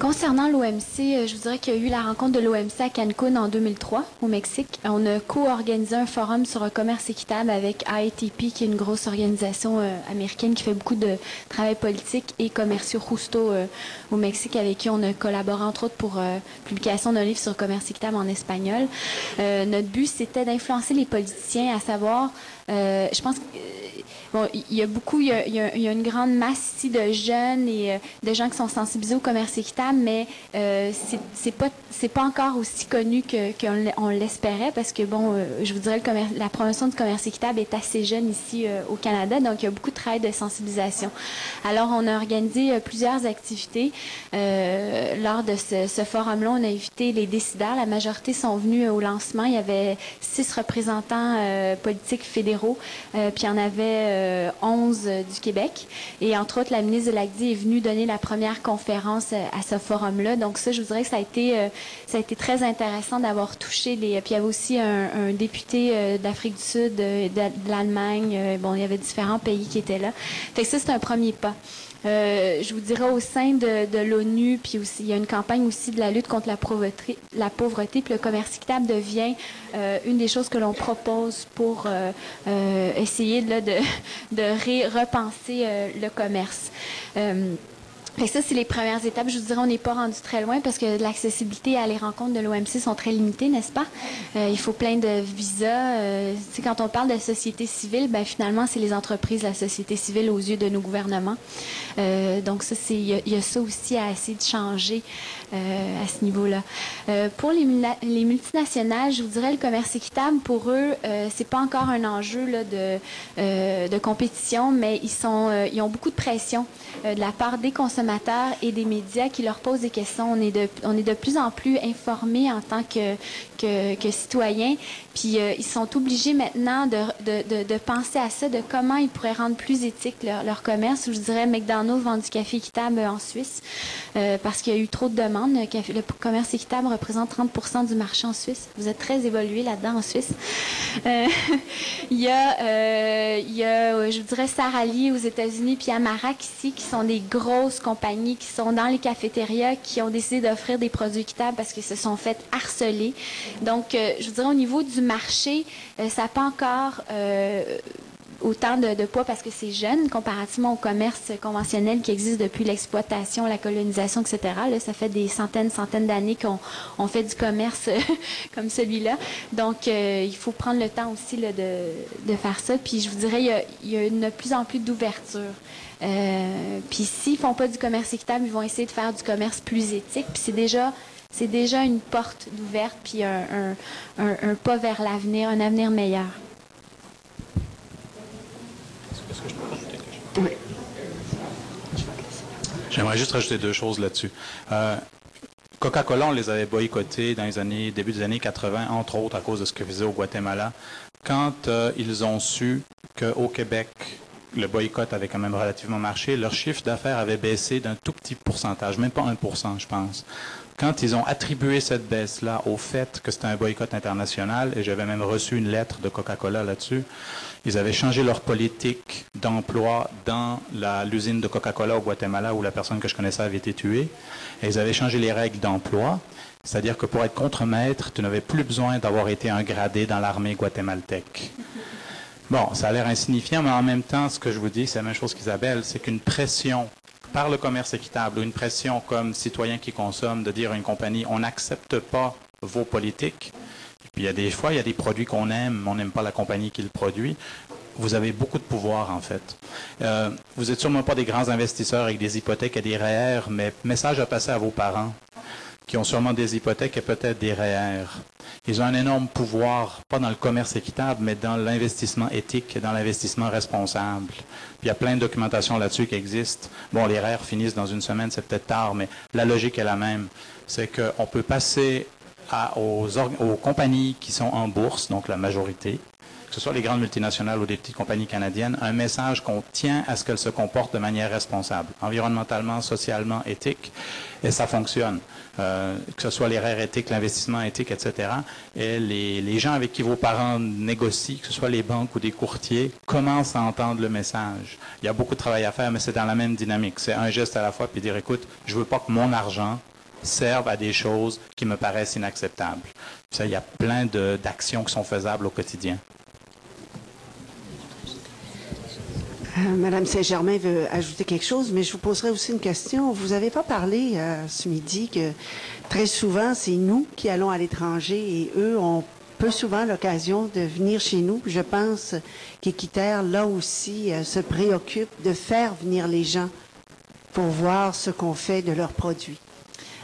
Concernant l'OMC, euh, je vous dirais qu'il y a eu la rencontre de l'OMC à Cancun en 2003, au Mexique. On a co-organisé un forum sur le commerce équitable avec IATP, qui est une grosse organisation euh, américaine qui fait beaucoup de travail politique, et Commercio Justo euh, au Mexique, avec qui on a collaboré, entre autres, pour publication d'un livre sur le commerce équitable en espagnol. notre but, c'était d'influencer les politiciens à savoir, je pense que bon, il y a beaucoup, il y a, une grande masse ici de jeunes et de gens qui sont sensibilisés au commerce équitable mais euh, c'est pas c'est pas encore aussi connu que qu'on l'espérait parce que bon, euh, je vous dirais le la promotion du commerce équitable est assez jeune ici euh, au Canada, donc il y a beaucoup de travail de sensibilisation. Alors on a organisé plusieurs activités lors de ce, ce forum-là. On a invité les décideurs. La majorité sont venus au lancement. Il y avait six représentants politiques fédéraux, puis il y en avait onze du Québec. Et entre autres, la ministre de l'Agdi est venue donner la première conférence à ce forum-là. Donc ça, je vous dirais que ça a été, euh, ça a été très intéressant d'avoir touché les... Puis il y avait aussi un, député euh, d'Afrique du Sud, de, l'Allemagne. Euh, bon, il y avait différents pays qui étaient là. Fait que ça, c'est un premier pas. Je vous dirais au sein de, l'ONU, puis aussi il y a une campagne aussi de la lutte contre la pauvreté, la pauvreté puis le commerce équitable devient une des choses que l'on propose pour essayer de, de repenser le commerce. Ça, c'est les premières étapes. Je vous dirais, on n'est pas rendu très loin parce que l'accessibilité à les rencontres de l'OMC sont très limitées, n'est-ce pas? Euh, il faut plein de visas. Euh, quand on parle de société civile, ben, finalement, c'est les entreprises, la société civile aux yeux de nos gouvernements. Euh, donc, ça, c'est, il y, a ça aussi à essayer de changer à ce niveau-là. Euh, pour les, les, multinationales, je vous dirais, le commerce équitable, pour eux, c'est pas encore un enjeu de, de compétition, mais ils, sont, ils ont beaucoup de pression de la part des consommateurs et des médias qui leur posent des questions. On est de, on est de plus en plus informés en tant que, que, citoyens. Puis euh, ils sont obligés maintenant de, de, de, penser à ça, de comment ils pourraient rendre plus éthique leur, commerce. Je dirais McDonald's vend du café équitable en Suisse euh, parce qu'il y a eu trop de demandes. Le, commerce équitable représente 30% du marché en Suisse. Vous êtes très évolué là-dedans en Suisse. Euh, il, y a, il y a, je dirais, Sarah Lee aux États-Unis, puis Amarak ici, qui sont des grosses compagnies qui sont dans les cafétérias, qui ont décidé d'offrir des produits équitables parce qu'ils se sont fait harceler. Donc, euh, je vous dirais, au niveau du marché, euh, ça n'a pas encore euh, autant de, poids parce que c'est jeune comparativement au commerce conventionnel qui existe depuis l'exploitation, la colonisation, etc. Là, ça fait des centaines, centaines d'années qu'on fait du commerce comme celui-là. Donc, il faut prendre le temps aussi de, de, faire ça. Puis, je vous dirais, il y a, il y a de plus en plus d'ouverture. puis s'ils font pas du commerce équitable, ils vont essayer de faire du commerce plus éthique. Puis c'est déjà c'est déjà une porte ouverte puis un, pas vers l'avenir, un avenir meilleur. Est-ce que je peux rajouter quelque chose? Oui. J'aimerais juste rajouter deux choses là-dessus. Euh, Coca-Cola, on les avait boycottés dans les années, début des années 80, entre autres à cause de ce que faisait au Guatemala. Quand euh, ils ont su qu'au Québec, le boycott avait quand même relativement marché, leur chiffre d'affaires avait baissé d'un tout petit pourcentage, même pas 1%, je pense quand ils ont attribué cette baisse-là au fait que c'était un boycott international, et j'avais même reçu une lettre de Coca-Cola là-dessus, ils avaient changé leur politique d'emploi dans l'usine de Coca-Cola au Guatemala où la personne que je connaissais avait été tuée, et ils avaient changé les règles d'emploi. C'est-à-dire que pour être contre-maître, tu n'avais plus besoin d'avoir été un gradé dans l'armée guatémaltèque. Bon, ça a l'air insignifiant, mais en même temps, ce que je vous dis, c'est la même chose qu'Isabelle, c'est qu'une pression par le commerce équitable ou une pression comme citoyen qui consomme de dire à une compagnie on n'accepte pas vos politiques. Puis il y a des fois, il y a des produits qu'on aime, on n'aime pas la compagnie qui le produit. Vous avez beaucoup de pouvoir en fait. Euh, vous n'êtes sûrement pas des grands investisseurs avec des hypothèques et des REER, mais message à passer à vos parents qui ont sûrement des hypothèques et peut-être des REER. Ils ont un énorme pouvoir, pas dans le commerce équitable, mais dans l'investissement éthique et dans l'investissement responsable. Puis il y a plein de documentation là-dessus qui existent. Bon, les REER finissent dans une semaine, c'est peut-être tard, mais la logique est la même. C'est qu'on peut passer aux, aux compagnies qui sont en bourse, donc la majorité, que ce soit les grandes multinationales ou des petites compagnies canadiennes, un message qu'on tient à ce qu'elles se comportent de manière responsable, environnementalement, socialement, éthique, et ça fonctionne. Euh, que ce soit les rares éthiques, l'investissement éthique, etc. Et les, les, gens avec qui vos parents négocient, que ce soit les banques ou des courtiers, commencent à entendre le message. Il y a beaucoup de travail à faire, mais c'est dans la même dynamique. C'est un geste à la fois, puis dire, écoute, je veux pas que mon argent serve à des choses qui me paraissent inacceptables. Ça, il y a plein d'actions qui sont faisables au quotidien. Euh, Madame Saint-Germain veut ajouter quelque chose, mais je vous poserai aussi une question. Vous n'avez pas parlé euh, ce midi que très souvent, c'est nous qui allons à l'étranger et eux ont peu souvent l'occasion de venir chez nous. Je pense qu'Équiterre, là aussi, euh, se préoccupe de faire venir les gens pour voir ce qu'on fait de leurs produits.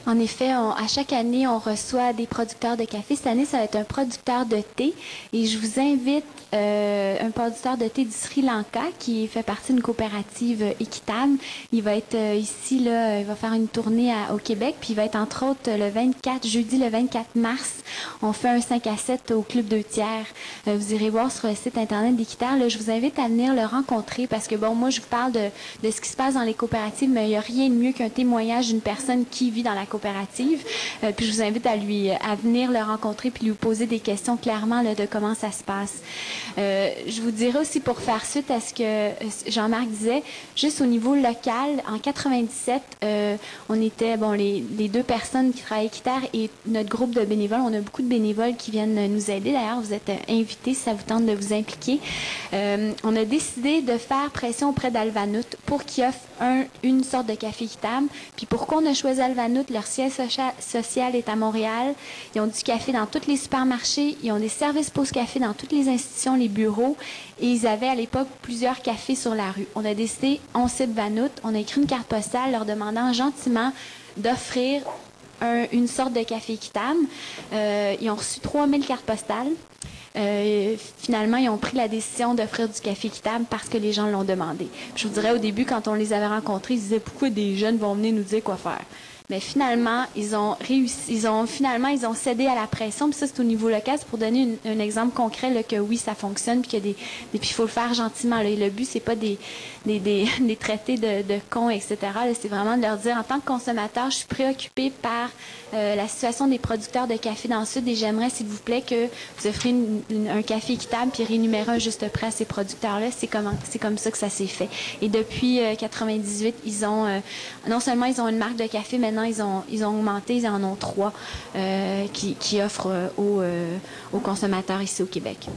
En effet, à chaque année, on reçoit des producteurs de café. Cette année, ça va être un producteur de thé. Et je vous invite euh, un producteur de thé du Sri Lanka qui fait partie d'une coopérative euh, équitable. Il va être euh, ici, là, euh, il va faire une tournée au Québec. Puis il va être entre autres le 24, jeudi le 24 mars. On fait un 5 à 7 au Club 2 tiers. Vous irez voir sur le site internet d'Équiterre. Là, je vous invite à venir le rencontrer parce que, bon, moi, je vous parle de, de ce qui se passe dans les coopératives, mais il n'y a rien de mieux qu'un témoignage d'une personne qui vit dans la coopérative. Euh, puis je vous invite à lui, à venir le rencontrer puis lui poser des questions clairement de comment ça se passe. Euh, je vous dirais aussi pour faire suite à ce que euh, Jean-Marc disait, juste au niveau local, en 97, euh, on était, bon, les, les deux personnes qui travaillent à Équiterre et notre groupe de bénévoles, on a beaucoup de bénévoles qui viennent nous aider. D'ailleurs, vous êtes euh, invités si ça vous tente de vous impliquer. Euh, on a décidé de faire pression auprès d'Alvanout pour qu'ils offrent un, une sorte de café équitable. Puis pourquoi on a choisi Alvanout? Socia- social est à Montréal. Ils ont du café dans tous les supermarchés. Ils ont des services pause-café dans toutes les institutions, les bureaux. Et ils avaient à l'époque plusieurs cafés sur la rue. On a décidé, on cite Vanout, on a écrit une carte postale leur demandant gentiment d'offrir un- une sorte de café équitable. Euh, ils ont reçu 3000 cartes postales. Euh, finalement, ils ont pris la décision d'offrir du café équitable parce que les gens l'ont demandé. Je vous dirais, au début, quand on les avait rencontrés, ils disaient pourquoi des jeunes vont venir nous dire quoi faire. Mais finalement, ils ont réussi, ils ont finalement, ils ont cédé à la pression. Puis ça, c'est au niveau local. C'est pour donner un exemple concret là, que oui, ça fonctionne, puis que des, des- puis il faut le faire gentiment. Là. Et le but, c'est pas des, des, des, traités de, de cons, etc. C'est vraiment de leur dire, en tant que consommateur, je suis préoccupé par euh, la situation des producteurs de café dans le Sud et j'aimerais, s'il vous plaît, que vous offriez un café équitable puis rémunérer un juste prix à ces producteurs-là. C'est comme, comme ça que ça s'est fait. Et depuis euh, 98, ils ont, euh, non seulement ils ont une marque de café, maintenant ils ont, ils ont augmenté, ils en ont trois euh, qui, offrent euh, euh, aux consommateurs ici au Québec.